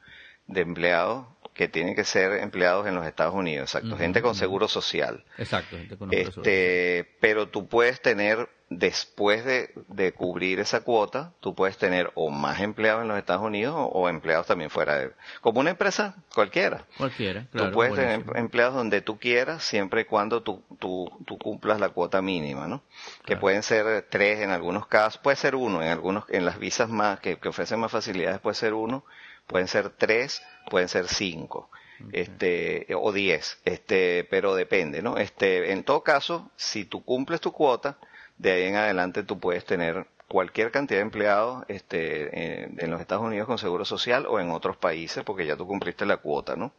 de empleados que tienen que ser empleados en los Estados Unidos, exacto, gente con seguro social. Exacto, gente con este, social. Pero tú puedes tener después de, cubrir esa cuota, tú puedes tener o más empleados en los Estados Unidos o, empleados también fuera de... Como una empresa cualquiera. Cualquiera, claro. Tú puedes tener empleados donde tú quieras, siempre y cuando tú, tú, cumplas la cuota mínima, ¿no? Que pueden ser tres en algunos casos, puede ser uno, en algunos, en las visas más, que, ofrecen más facilidades puede ser uno, pueden ser tres, pueden ser cinco. este o diez este pero depende no este en todo caso si tú cumples tu cuota de ahí en adelante tú puedes tener cualquier cantidad de empleados este, en, los Estados Unidos con seguro social o en otros países porque ya tú cumpliste la cuota, ¿no?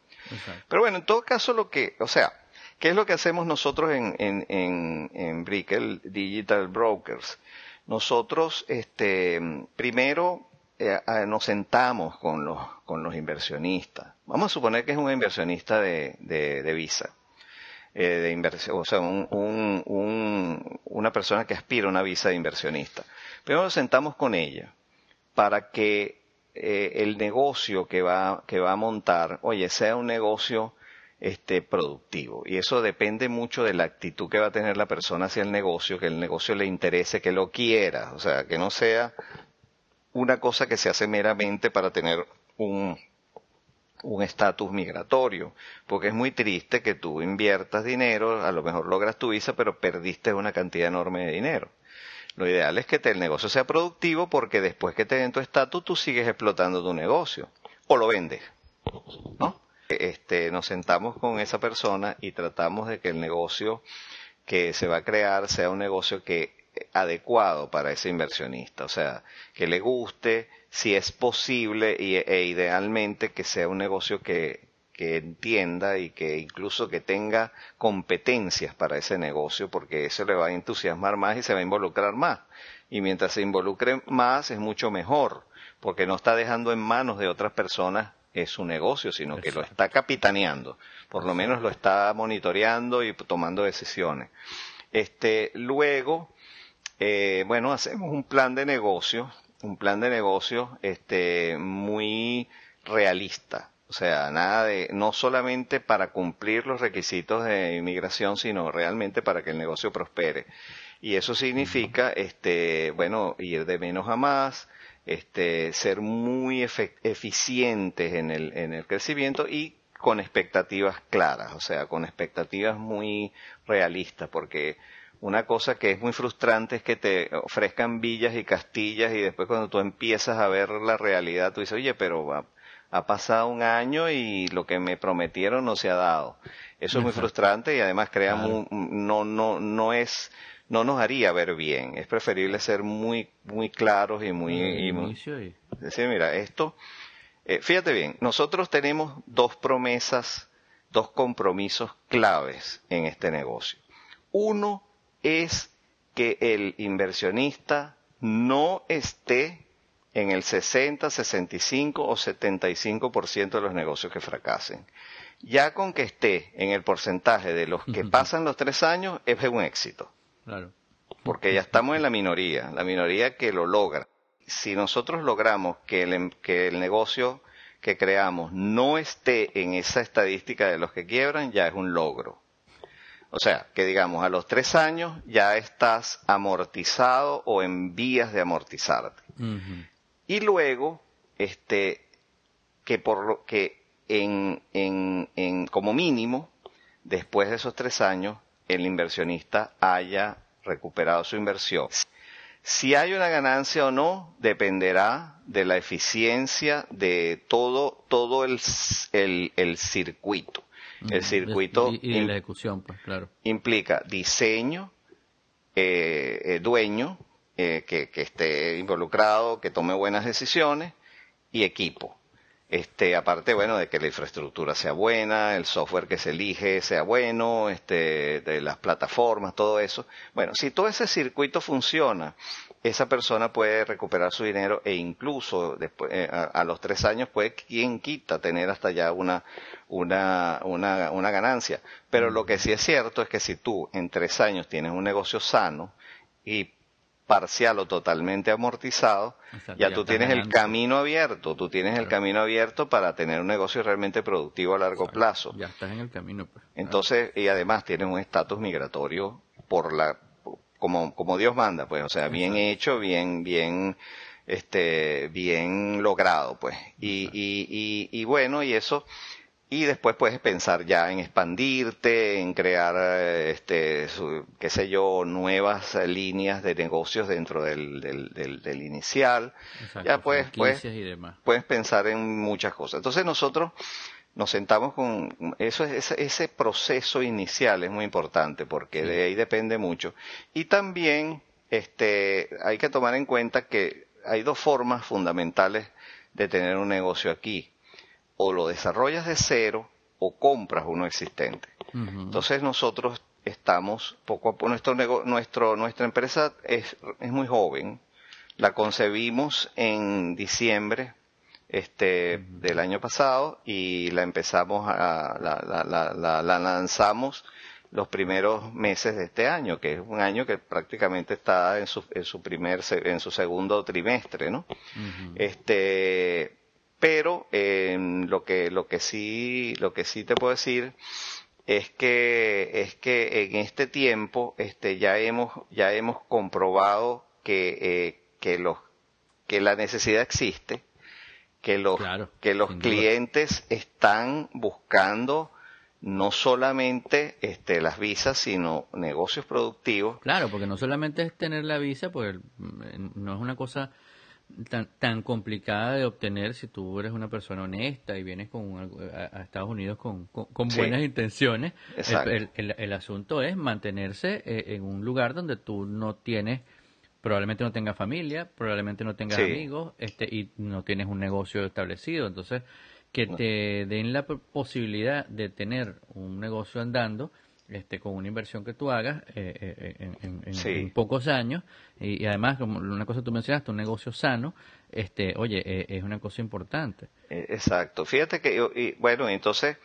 Pero bueno, en todo caso lo que, o sea, ¿qué es lo que hacemos nosotros en, en, en, en Brickell Digital Brokers? Nosotros, este, primero eh, nos sentamos con los, con los inversionistas. Vamos a suponer que es un inversionista de, de, Visa. Eh, de inversión, o sea, un, un, una persona que aspira a una visa de inversionista. Primero nos sentamos con ella para que eh, el negocio que va, que va a montar, oye, sea un negocio este, productivo. Y eso depende mucho de la actitud que va a tener la persona hacia el negocio, que el negocio le interese, que lo quiera. O sea, que no sea una cosa que se hace meramente para tener un un estatus migratorio, porque es muy triste que tú inviertas dinero, a lo mejor logras tu visa, pero perdiste una cantidad enorme de dinero. Lo ideal es que el negocio sea productivo porque después que te den tu estatus tú sigues explotando tu negocio o lo vendes. ¿no? Este, nos sentamos con esa persona y tratamos de que el negocio que se va a crear sea un negocio que adecuado para ese inversionista, o sea, que le guste, si es posible y, e idealmente que sea un negocio que, que entienda y que incluso que tenga competencias para ese negocio, porque eso le va a entusiasmar más y se va a involucrar más. Y mientras se involucre más es mucho mejor, porque no está dejando en manos de otras personas es su negocio, sino que lo está capitaneando, por lo menos lo está monitoreando y tomando decisiones. Este, luego, eh, bueno, hacemos un plan de negocio, un plan de negocio, este, muy realista. O sea, nada de, no solamente para cumplir los requisitos de inmigración, sino realmente para que el negocio prospere. Y eso significa, este, bueno, ir de menos a más, este, ser muy eficientes en el, en el crecimiento y con expectativas claras, o sea, con expectativas muy realistas, porque una cosa que es muy frustrante es que te ofrezcan villas y castillas y después cuando tú empiezas a ver la realidad, tú dices, oye, pero ha pasado un año y lo que me prometieron no se ha dado. Eso es muy frustrante y además crea no, no, no es, no nos haría ver bien. Es preferible ser muy, muy claros y muy, y decir, mira, esto, eh, fíjate bien, nosotros tenemos dos promesas, dos compromisos claves en este negocio. Uno es que el inversionista no esté en el 60, 65 o 75% de los negocios que fracasen. Ya con que esté en el porcentaje de los que pasan los tres años es un éxito. Claro. Porque ya estamos en la minoría, la minoría que lo logra. Si nosotros logramos que el, em, que el negocio que creamos no esté en esa estadística de los que quiebran, ya es un logro. O sea, que digamos, a los tres años ya estás amortizado o en vías de amortizarte. Y luego, este, que por lo que en, en, en, como mínimo, después de esos tres años, el inversionista haya recuperado su inversión. Si hay una ganancia o no, dependerá de la eficiencia de todo, todo el, el, el circuito. El circuito y, la ejecución, pues, claro. implica diseño, eh, eh dueño, eh, que, esté involucrado, que tome buenas decisiones y equipo. Este, aparte, bueno, de que la infraestructura sea buena, el software que se elige sea bueno, este, de las plataformas, todo eso. Bueno, si todo ese circuito funciona, esa persona puede recuperar su dinero e incluso después, eh, a, los tres años puede, quien quita, tener hasta ya una, una, una, una ganancia. Pero lo que sí es cierto es que si tú en tres años tienes un negocio sano y parcial o totalmente amortizado, ya, tú tienes el camino abierto, tú tienes el camino abierto para tener un negocio realmente productivo a largo plazo. Ya estás en el camino. Pues. Entonces, y además tienes un estatus migratorio por la, como, como Dios manda, pues, o sea, bien hecho, bien, bien, este, bien logrado, pues. Y, y, y, y bueno, y eso, y después puedes pensar ya en expandirte, en crear, este, qué sé yo, nuevas líneas de negocios dentro del, del, del, inicial. ya puedes, puedes, puedes pensar en muchas cosas. Entonces nosotros nos sentamos con eso ese, ese proceso inicial es muy importante porque de ahí depende mucho y también este, hay que tomar en cuenta que hay dos formas fundamentales de tener un negocio aquí. O lo desarrollas de cero o compras uno existente. Entonces nosotros estamos poco a poco, nuestro, nuestro, nuestra empresa es, es muy joven, la concebimos en diciembre este, del año pasado y la empezamos a, la, la, la, la, lanzamos los primeros meses de este año, que es un año que prácticamente está en su, en su primer, en su segundo trimestre, ¿no? Este, pero lo que, lo que sí, lo que sí te puedo decir es que, es que en este tiempo, este, ya hemos, ya hemos comprobado que, eh, que los, que la necesidad existe, que los, que los clientes están buscando no solamente este, las visas, sino negocios productivos. Claro, porque no solamente es tener la visa, pues no es una cosa tan, tan complicada de obtener si tú eres una persona honesta y vienes con, a, Estados Unidos con, con, buenas intenciones. El, el, el, asunto es mantenerse eh, en un lugar donde tú no tienes probablemente no tengas familia, probablemente no tengas amigos, este, y no tienes un negocio establecido. Entonces, que te den la posibilidad de tener un negocio andando este, con una inversión que tú hagas eh, eh, en, pocos años y, además como una cosa que tú mencionaste un negocio sano este oye eh, es una cosa importante. Exacto. Fíjate que y, bueno entonces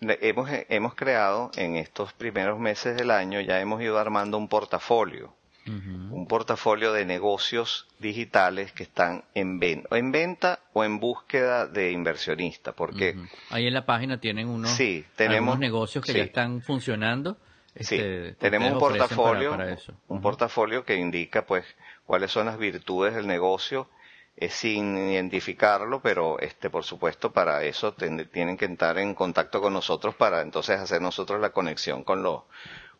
hemos hemos creado en estos primeros meses del año ya hemos ido armando un portafolio un portafolio de negocios digitales que están en venta, en venta o en búsqueda de inversionista, porque ahí en la página tienen unos, sí, tenemos, negocios que ya están funcionando. sí, este, tenemos un portafolio, un portafolio que indica pues cuáles son las virtudes del negocio. Es sin identificarlo, pero este por supuesto para eso tienen que estar en contacto con nosotros para entonces hacer nosotros la conexión con los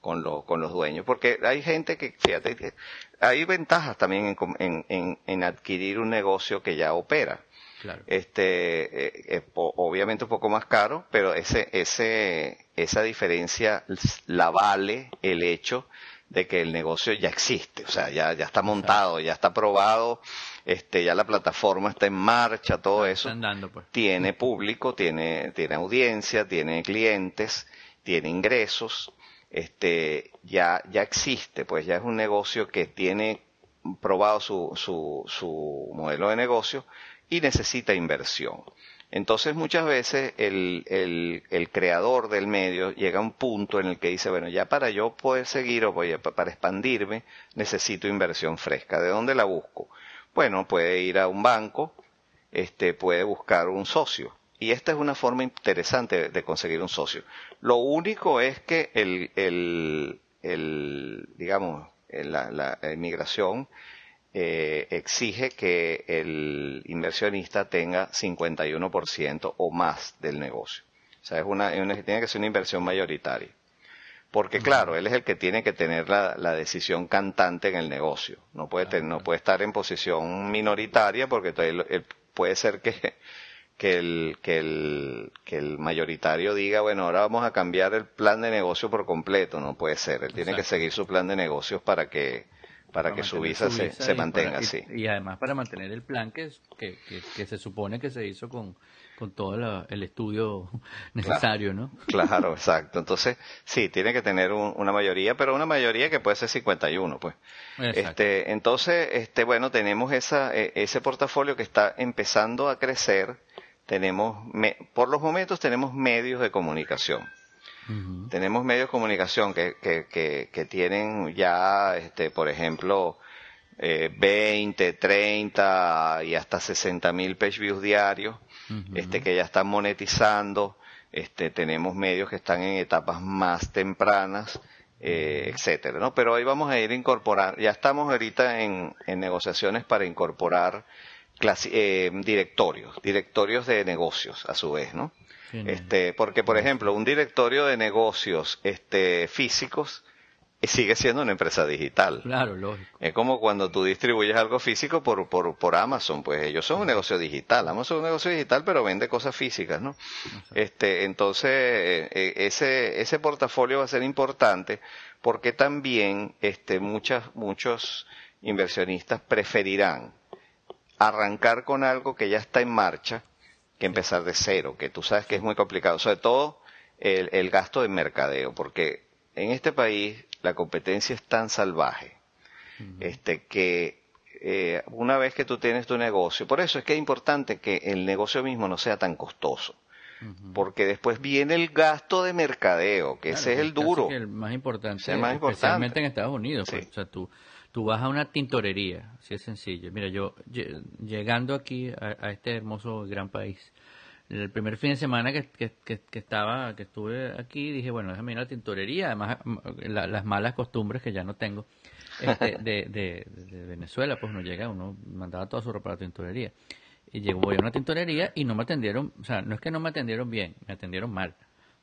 con, lo, con los dueños. Porque hay gente que, fíjate, hay ventajas también en, en, en adquirir un negocio que ya opera. Claro. Este, eh, es obviamente un poco más caro, pero ese, ese, esa diferencia la vale el hecho de que el negocio ya existe, o sea, ya, ya está montado, ya está probado, este, ya la plataforma está en marcha, todo eso. Pues. Tiene público, tiene, tiene audiencia, tiene clientes, tiene ingresos, este, ya, ya existe, pues ya es un negocio que tiene probado su, su, su modelo de negocio y necesita inversión. Entonces muchas veces el, el, el, creador del medio llega a un punto en el que dice, bueno, ya para yo poder seguir o para expandirme necesito inversión fresca. ¿De dónde la busco? Bueno, puede ir a un banco, este, puede buscar un socio. Y esta es una forma interesante de conseguir un socio. Lo único es que el, el, el digamos, la, la inmigración eh, exige que el inversionista tenga 51% o más del negocio. O sea, es una, tiene que ser una inversión mayoritaria. Porque claro, él es el que tiene que tener la, la decisión cantante en el negocio. No puede, tener, no puede estar en posición minoritaria porque puede ser que que el, que el, que el mayoritario diga, bueno, ahora vamos a cambiar el plan de negocio por completo. No puede ser. Él tiene que seguir su plan de negocios para que, para, que su visa, se, se mantenga así. Y, además para mantener el plan que, que, que, se supone que se hizo con, con todo el estudio necesario, ¿no? Claro, <laughs> exacto. Entonces, sí, tiene que tener una mayoría, pero una mayoría que puede ser 51, pues. Este, entonces, este, bueno, tenemos esa, e, ese portafolio que está empezando a crecer tenemos, por los momentos tenemos medios de comunicación. Tenemos medios de comunicación que, que, que, tienen ya, este, por ejemplo, eh, 20, 30 y hasta 60 mil page views diarios, este, que ya están monetizando. Este, tenemos medios que están en etapas más tempranas, eh, etcétera, ¿no? Pero ahí vamos a ir a incorporar, ya estamos ahorita en, en negociaciones para incorporar eh, directorios, directorios de negocios a su vez, ¿no? Este, porque por ejemplo, un directorio de negocios este, físicos sigue siendo una empresa digital. Claro, lógico. Es como cuando tú distribuyes algo físico por, por, por Amazon, pues ellos son un negocio digital. Amazon es un negocio digital, pero vende cosas físicas, ¿no? Este, entonces, eh, eh, ese, ese portafolio va a ser importante porque también este, muchas, muchos inversionistas preferirán arrancar con algo que ya está en marcha que empezar de cero, que tú sabes que es muy complicado, sobre todo el, el gasto de mercadeo, porque en este país la competencia es tan salvaje este, que eh, una vez que tú tienes tu negocio, por eso es que es importante que el negocio mismo no sea tan costoso. Porque después viene el gasto de mercadeo, que ese es el duro. el más importante, el más importante. especialmente en Estados Unidos. Pues, o sea, tú, tú vas a una tintorería, así es sencillo. Mira, yo llegando aquí a, este hermoso gran país, el primer fin de semana que, que, estaba, que estuve aquí, dije, bueno, déjame ir a la tintorería, además las malas costumbres que ya no tengo este, <laughs> de, de, Venezuela, pues uno llega, uno mandaba toda su ropa a la tintorería. Y llegó, voy a una tintorería y no me atendieron, o sea, no es que no me atendieron bien, me atendieron mal.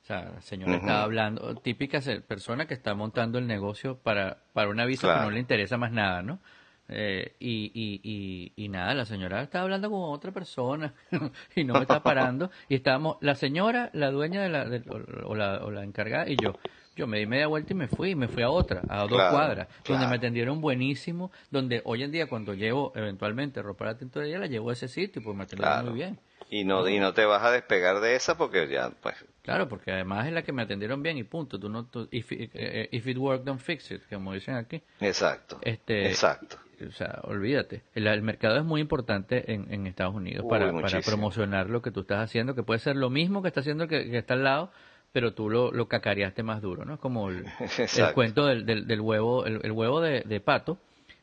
O sea, la señora estaba hablando, típica persona que está montando el negocio para, para un aviso que no le interesa más nada, ¿no? Eh, y, y, y, nada, la señora estaba hablando con otra persona <laughs> y no me está parando. Y estábamos, la señora, la dueña de la, o, la, o la encargada y yo. Yo me di media vuelta y me fui, me fui a otra, a dos cuadras, donde me atendieron buenísimo, donde hoy en día cuando llevo eventualmente ropa a la tintorería, la llevo a ese sitio, pues me atendieron muy bien. Y no, y no te vas a despegar de esa porque ya, pues... Claro, porque además es la que me atendieron bien y punto. Tú no, if, eh, if, it worked, don't fix it, como dicen aquí. Exacto. Este, exacto. O sea, olvídate. El, mercado es muy importante en, en Estados Unidos para, para, promocionar lo que tú estás haciendo, que puede ser lo mismo que está haciendo el que está al lado, pero tú lo, lo cacareaste más duro, ¿no? Como el, <laughs> el cuento del, del, huevo, el, huevo de, de, pato,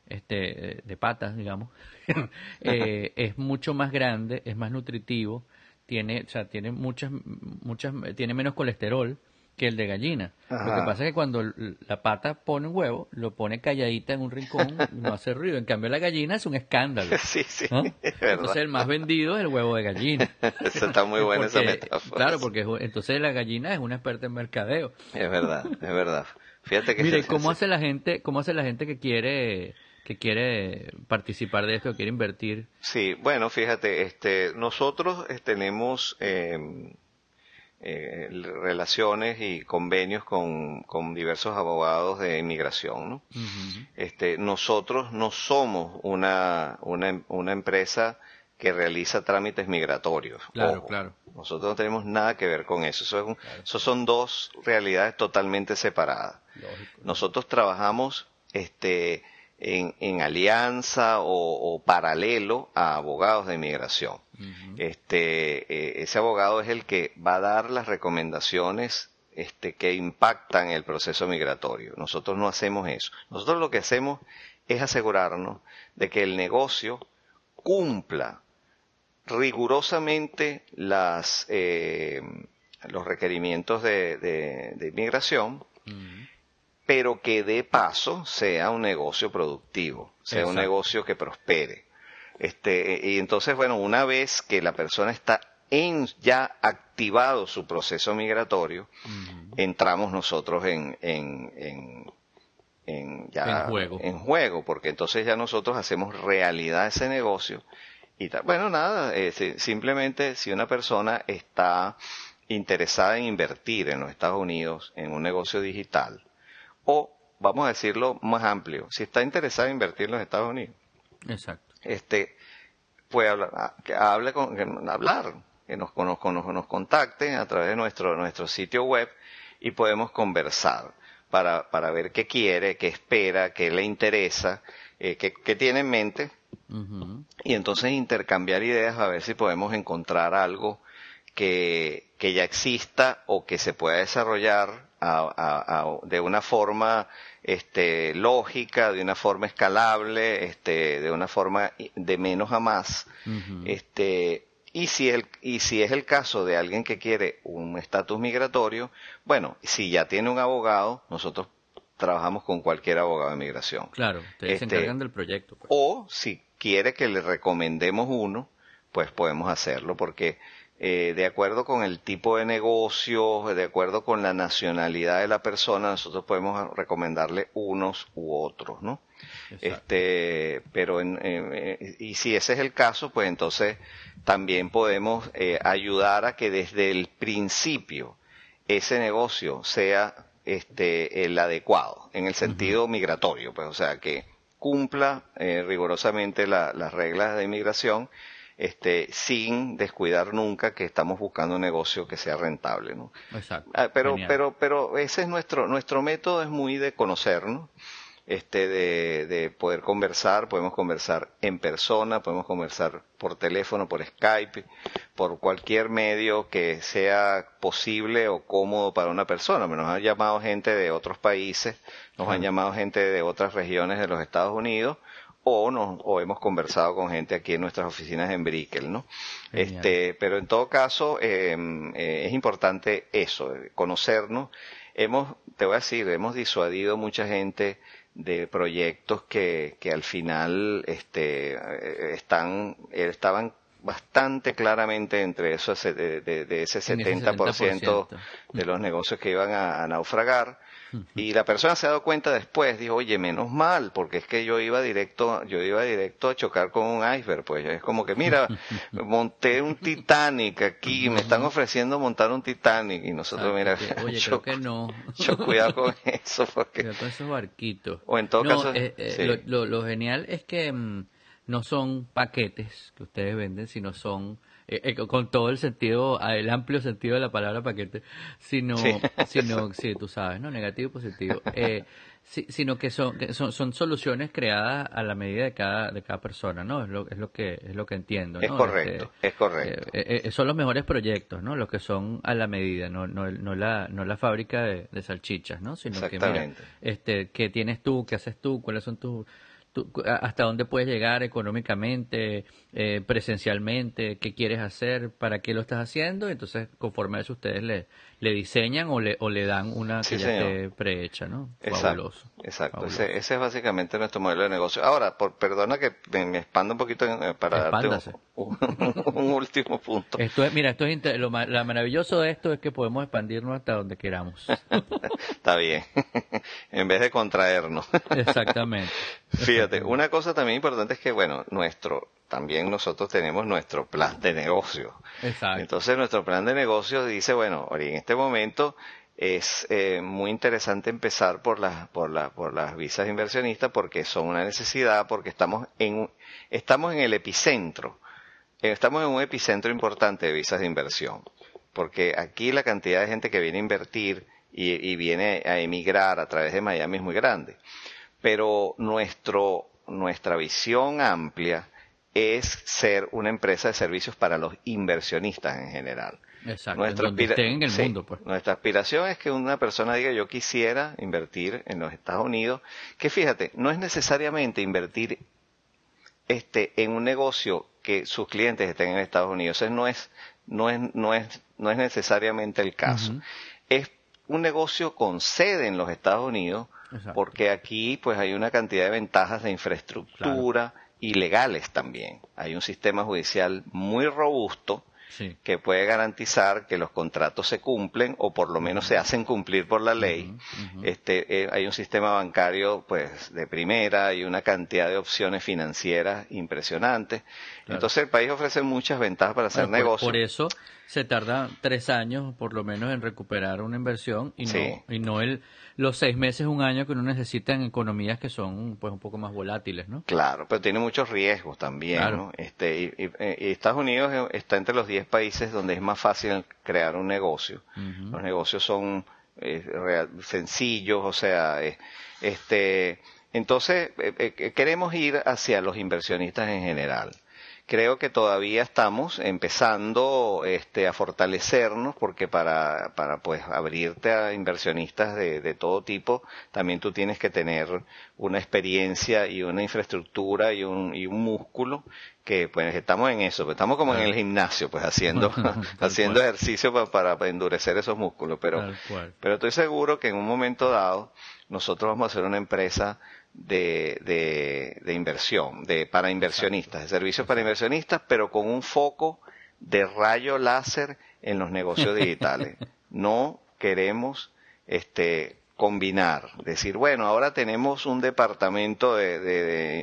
este, de patas, digamos, <laughs> eh, es mucho más grande, es más nutritivo, tiene, o sea, tiene muchas, muchas, tiene menos colesterol, que el de gallina. Lo que pasa es que cuando la pata pone un huevo, lo pone calladita en un rincón, no hace ruido. En cambio, la gallina es un escándalo. <laughs> Sí, sí. Entonces, el más vendido es el huevo de gallina. <laughs> Eso está muy bueno esa metáfora. Claro, porque entonces la gallina es una experta en mercadeo. Es verdad, es verdad. Fíjate que Mire, ¿cómo hace la gente, cómo hace la gente que quiere que quiere participar de esto, que quiere invertir? Sí, bueno, fíjate, este, nosotros eh, tenemos eh, eh, relaciones y convenios con, con, diversos abogados de inmigración. ¿no? este, nosotros no somos una, una, una, empresa que realiza trámites migratorios. Claro, claro. Nosotros no tenemos nada que ver con eso. Eso, eso son dos realidades totalmente separadas. Nosotros trabajamos este, en, en alianza o, paralelo a abogados de inmigración. Este, eh, ese abogado es el que va a dar las recomendaciones este, que impactan el proceso migratorio. Nosotros no hacemos eso. Nosotros lo que hacemos es asegurarnos de que el negocio cumpla rigurosamente las, eh, los requerimientos de, de, inmigración, pero que de paso sea un negocio productivo, sea un negocio que prospere. Este, y entonces, bueno, una vez que la persona está en ya activado su proceso migratorio, entramos nosotros en, en, en, ya juego. en juego, porque entonces ya nosotros hacemos realidad ese negocio. Y bueno, nada, eh, simplemente si una persona está interesada en invertir en los Estados Unidos en un negocio digital, o vamos a decirlo más amplio, si está interesado en invertir en los Estados Unidos. Exacto. Este, puede hablar, ah, que hable con, que, hablar, que nos, nos, nos, contacten a través de nuestro, nuestro sitio web y podemos conversar para, para ver qué quiere, qué espera, qué le interesa, eh, qué, qué, tiene en mente. Y entonces intercambiar ideas a ver si podemos encontrar algo que, que ya exista o que se pueda desarrollar de una forma este, lógica, de una forma escalable, este, de una forma de menos a más. este, y si, el, y si es el caso de alguien que quiere un estatus migratorio, bueno, si ya tiene un abogado, nosotros trabajamos con cualquier abogado de migración. Claro, ustedes se este, encargan del proyecto. Pues. O si quiere que le recomendemos uno, pues podemos hacerlo, porque eh, de acuerdo con el tipo de negocio, de acuerdo con la nacionalidad de la persona, nosotros podemos recomendarle unos u otros, ¿no? Este, pero en, y si ese es el caso, pues entonces también podemos eh, ayudar a que desde el principio ese negocio sea este el adecuado en el sentido migratorio, pues o sea que cumpla eh, rigurosamente las reglas de inmigración este, sin descuidar nunca que estamos buscando un negocio que sea rentable, ¿no? Exacto. Ah, pero, pero, pero ese es nuestro, nuestro método es muy de conocernos, este, de, de poder conversar, podemos conversar en persona, podemos conversar por teléfono, por Skype, por cualquier medio que sea posible o cómodo para una persona. Nos han llamado gente de otros países, nos han llamado gente de otras regiones de los Estados Unidos, o, nos, o hemos conversado con gente aquí en nuestras oficinas en Brickell, ¿no? Este, pero en todo caso, em, eh, es importante eso, conocernos. Hemos, te voy a decir, hemos disuadido mucha gente de proyectos que, que al final, este, eh, están, estaban bastante claramente entre esos, de, de, ese 70%, de los negocios que iban a naufragar y la persona se ha dado cuenta después, dijo, oye, menos mal, porque es que yo iba directo, yo iba directo a chocar con un iceberg, pues es como que, mira, <laughs> monté un Titanic aquí, me están ofreciendo montar un Titanic, y nosotros, mira, <laughs> oye, creo que no. <laughs> Yo cuidado con eso, porque... Cuidado con esos barquitos. O en todo caso... Eh, eh, lo, lo, genial es que mm, no son paquetes que ustedes venden, sino son eh, eh, con todo el sentido, el amplio sentido de la palabra paquete, sino, sí, <laughs> sino, sí, tú sabes, ¿no? Negativo y positivo. <laughs> Eh, sino que son, son, son soluciones creadas a la medida de cada, de cada persona, ¿no? Es lo, es lo que, es lo que entiendo, ¿no? Es correcto, este, es correcto. Eh, son los mejores proyectos, ¿no? Los que son a la medida, no, no, no la, no la fábrica de, de salchichas, ¿no? Sino que, mira, este, ¿qué tienes tú? ¿Qué haces tú? ¿Cuáles son tus hasta dónde puedes llegar económicamente, eh, presencialmente, qué quieres hacer, para qué lo estás haciendo, entonces conforme a eso ustedes le, le diseñan o le, o le dan una que ya esté prehecha, ¿no? Exacto, exacto. Ese, es básicamente nuestro modelo de negocio. Ahora, por, perdona que me, expanda un poquito eh, para darte <laughs> un, último punto. Esto es, mira, esto es lo, maravilloso de esto es que podemos expandirnos hasta donde queramos. <laughs> Está bien, <laughs> en vez de contraernos. Exactamente. Fíjate, una cosa también importante es que, bueno, nuestro, también nosotros tenemos nuestro plan de negocio. Exacto. Entonces nuestro plan de negocio dice, bueno, en este momento es eh, muy interesante empezar por las por la, por las visas inversionistas porque son una necesidad porque estamos en estamos en el epicentro eh, estamos en un epicentro importante de visas de inversión porque aquí la cantidad de gente que viene a invertir y, y viene a emigrar a través de Miami es muy grande pero nuestro nuestra visión amplia es ser una empresa de servicios para los inversionistas en general. Exacto, nuestra en el mundo. Pues. Nuestra aspiración es que una persona diga yo quisiera invertir en los Estados Unidos, que fíjate, no es necesariamente invertir este en un negocio que sus clientes estén en Estados Unidos, eso no es no es no es no es necesariamente el caso. Es un negocio con sede en los Estados Unidos, porque aquí pues hay una cantidad de ventajas de infraestructura, ilegales también. Hay un sistema judicial muy robusto que puede garantizar que los contratos se cumplen o por lo menos se hacen cumplir por la ley. Este, eh, hay un sistema bancario pues de primera y una cantidad de opciones financieras impresionantes. Entonces el país ofrece muchas ventajas para hacer negocios. Por eso se tarda tres años por lo menos en recuperar una inversión y no, y no el los seis meses, un año que uno necesita en economías que son pues un poco más volátiles, ¿no? Claro, pero tiene muchos riesgos también, ¿no? Este, y, Estados Unidos está entre los diez países donde es más fácil crear un negocio. Los negocios son eh, sencillos, o sea, eh, este, entonces eh, queremos ir hacia los inversionistas en general creo que todavía estamos empezando este, a fortalecernos porque para, para pues abrirte a inversionistas de, de todo tipo también tú tienes que tener una experiencia y una infraestructura y un, y un músculo que pues estamos en eso, pues, estamos como en el gimnasio, pues haciendo, <laughs> <laughs> haciendo ejercicio para, para, endurecer esos músculos, pero, pero estoy seguro que en un momento dado nosotros vamos a ser una empresa de, de, de inversión, de, para inversionistas, de servicios para inversionistas, pero con un foco de rayo láser en los negocios digitales. <laughs> No queremos este, combinar, decir, bueno, ahora tenemos un departamento de,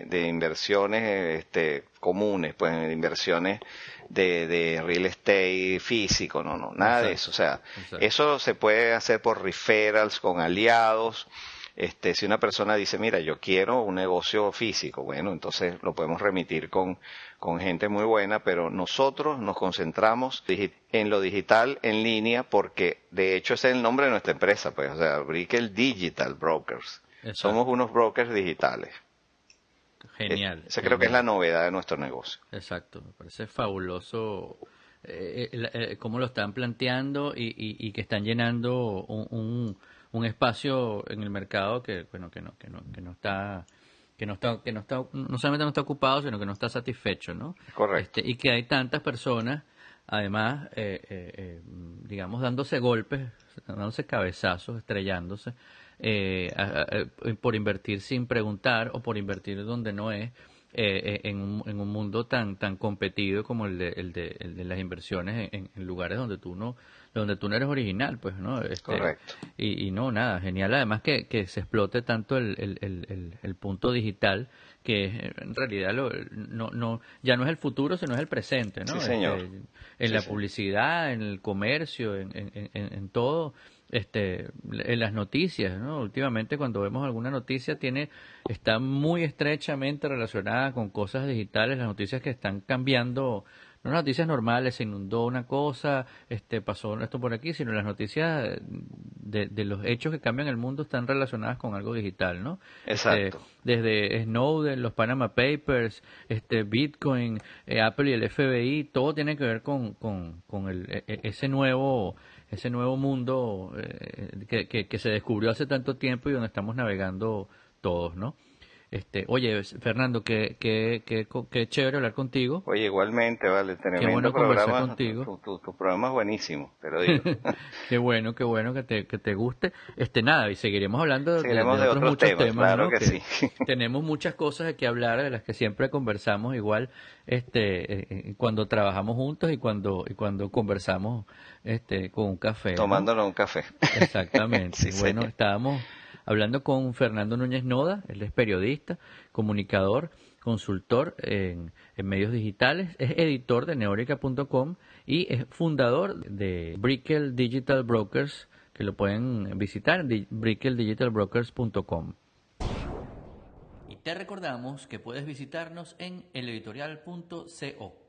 de, inversiones este, comunes, pues de inversiones de, de, real estate físico, no, no, nada de eso. O sea, eso se puede hacer por referrals con aliados. Este, si una persona dice, mira, yo quiero un negocio físico, bueno, entonces lo podemos remitir con, con gente muy buena, pero nosotros nos concentramos en lo digital en línea porque de hecho ese es el nombre de nuestra empresa, pues, o sea, Brickell Digital Brokers. Somos unos brokers digitales. Genial. Esa creo que es la novedad de nuestro negocio. Exacto, me parece fabuloso eh, eh, eh, cómo lo están planteando y, que están llenando un, un, espacio en el mercado que, bueno, que no, que no, que no está que no está, que no está, no solamente no está ocupado, sino que no está satisfecho, ¿no? Correcto. Este, y que hay tantas personas, además, eh, eh, eh, digamos, dándose golpes, dándose cabezazos, estrellándose, por invertir sin preguntar o por invertir donde no es, en, un, en un mundo tan tan competido como el de, el de, el de las inversiones en, en, lugares donde tú no donde tú no eres original, pues, ¿no? Este, Correcto. Y, y, no, nada, genial además que, que se explote tanto el, el, el, el punto digital que en realidad lo, no, no, ya no es el futuro, sino es el presente, ¿no? Sí, señor. Este, en la publicidad, en el comercio, en, en, en, todo, este, en las noticias, ¿no? Últimamente cuando vemos alguna noticia tiene, está muy estrechamente relacionada con cosas digitales, las noticias que están cambiando no las noticias normales, se inundó una cosa, este pasó esto por aquí, sino las noticias de, de los hechos que cambian el mundo están relacionadas con algo digital, ¿no? Exacto. desde Snowden, los Panama Papers, este Bitcoin, eh, Apple y el FBI, todo tiene que ver con, con, con el, e, e, ese nuevo ese nuevo mundo eh, que, que, que se descubrió hace tanto tiempo y donde estamos navegando todos, ¿no? Este, oye, Fernando, qué, qué, qué, qué chévere hablar contigo. Oye, igualmente, vale, qué bueno conversar contigo. Tu, tu, programa es buenísimo, pero digo. <laughs> qué bueno, qué bueno que te, que te guste. Este, nada, y seguiremos hablando de, otros, muchos temas, claro que, sí. <laughs> tenemos muchas cosas de que hablar, de las que siempre conversamos igual, este, eh, eh, cuando trabajamos juntos y cuando, y cuando conversamos, este, con un café. Tomándonos un café. Exactamente. <laughs> bueno, estábamos hablando con Fernando Núñez Noda, él es periodista, comunicador, consultor en, medios digitales, es editor de neorica.com y es fundador de Brickell Digital Brokers, que lo pueden visitar en brickeldigitalbrokers.com. Y te recordamos que puedes visitarnos en eleditorial.co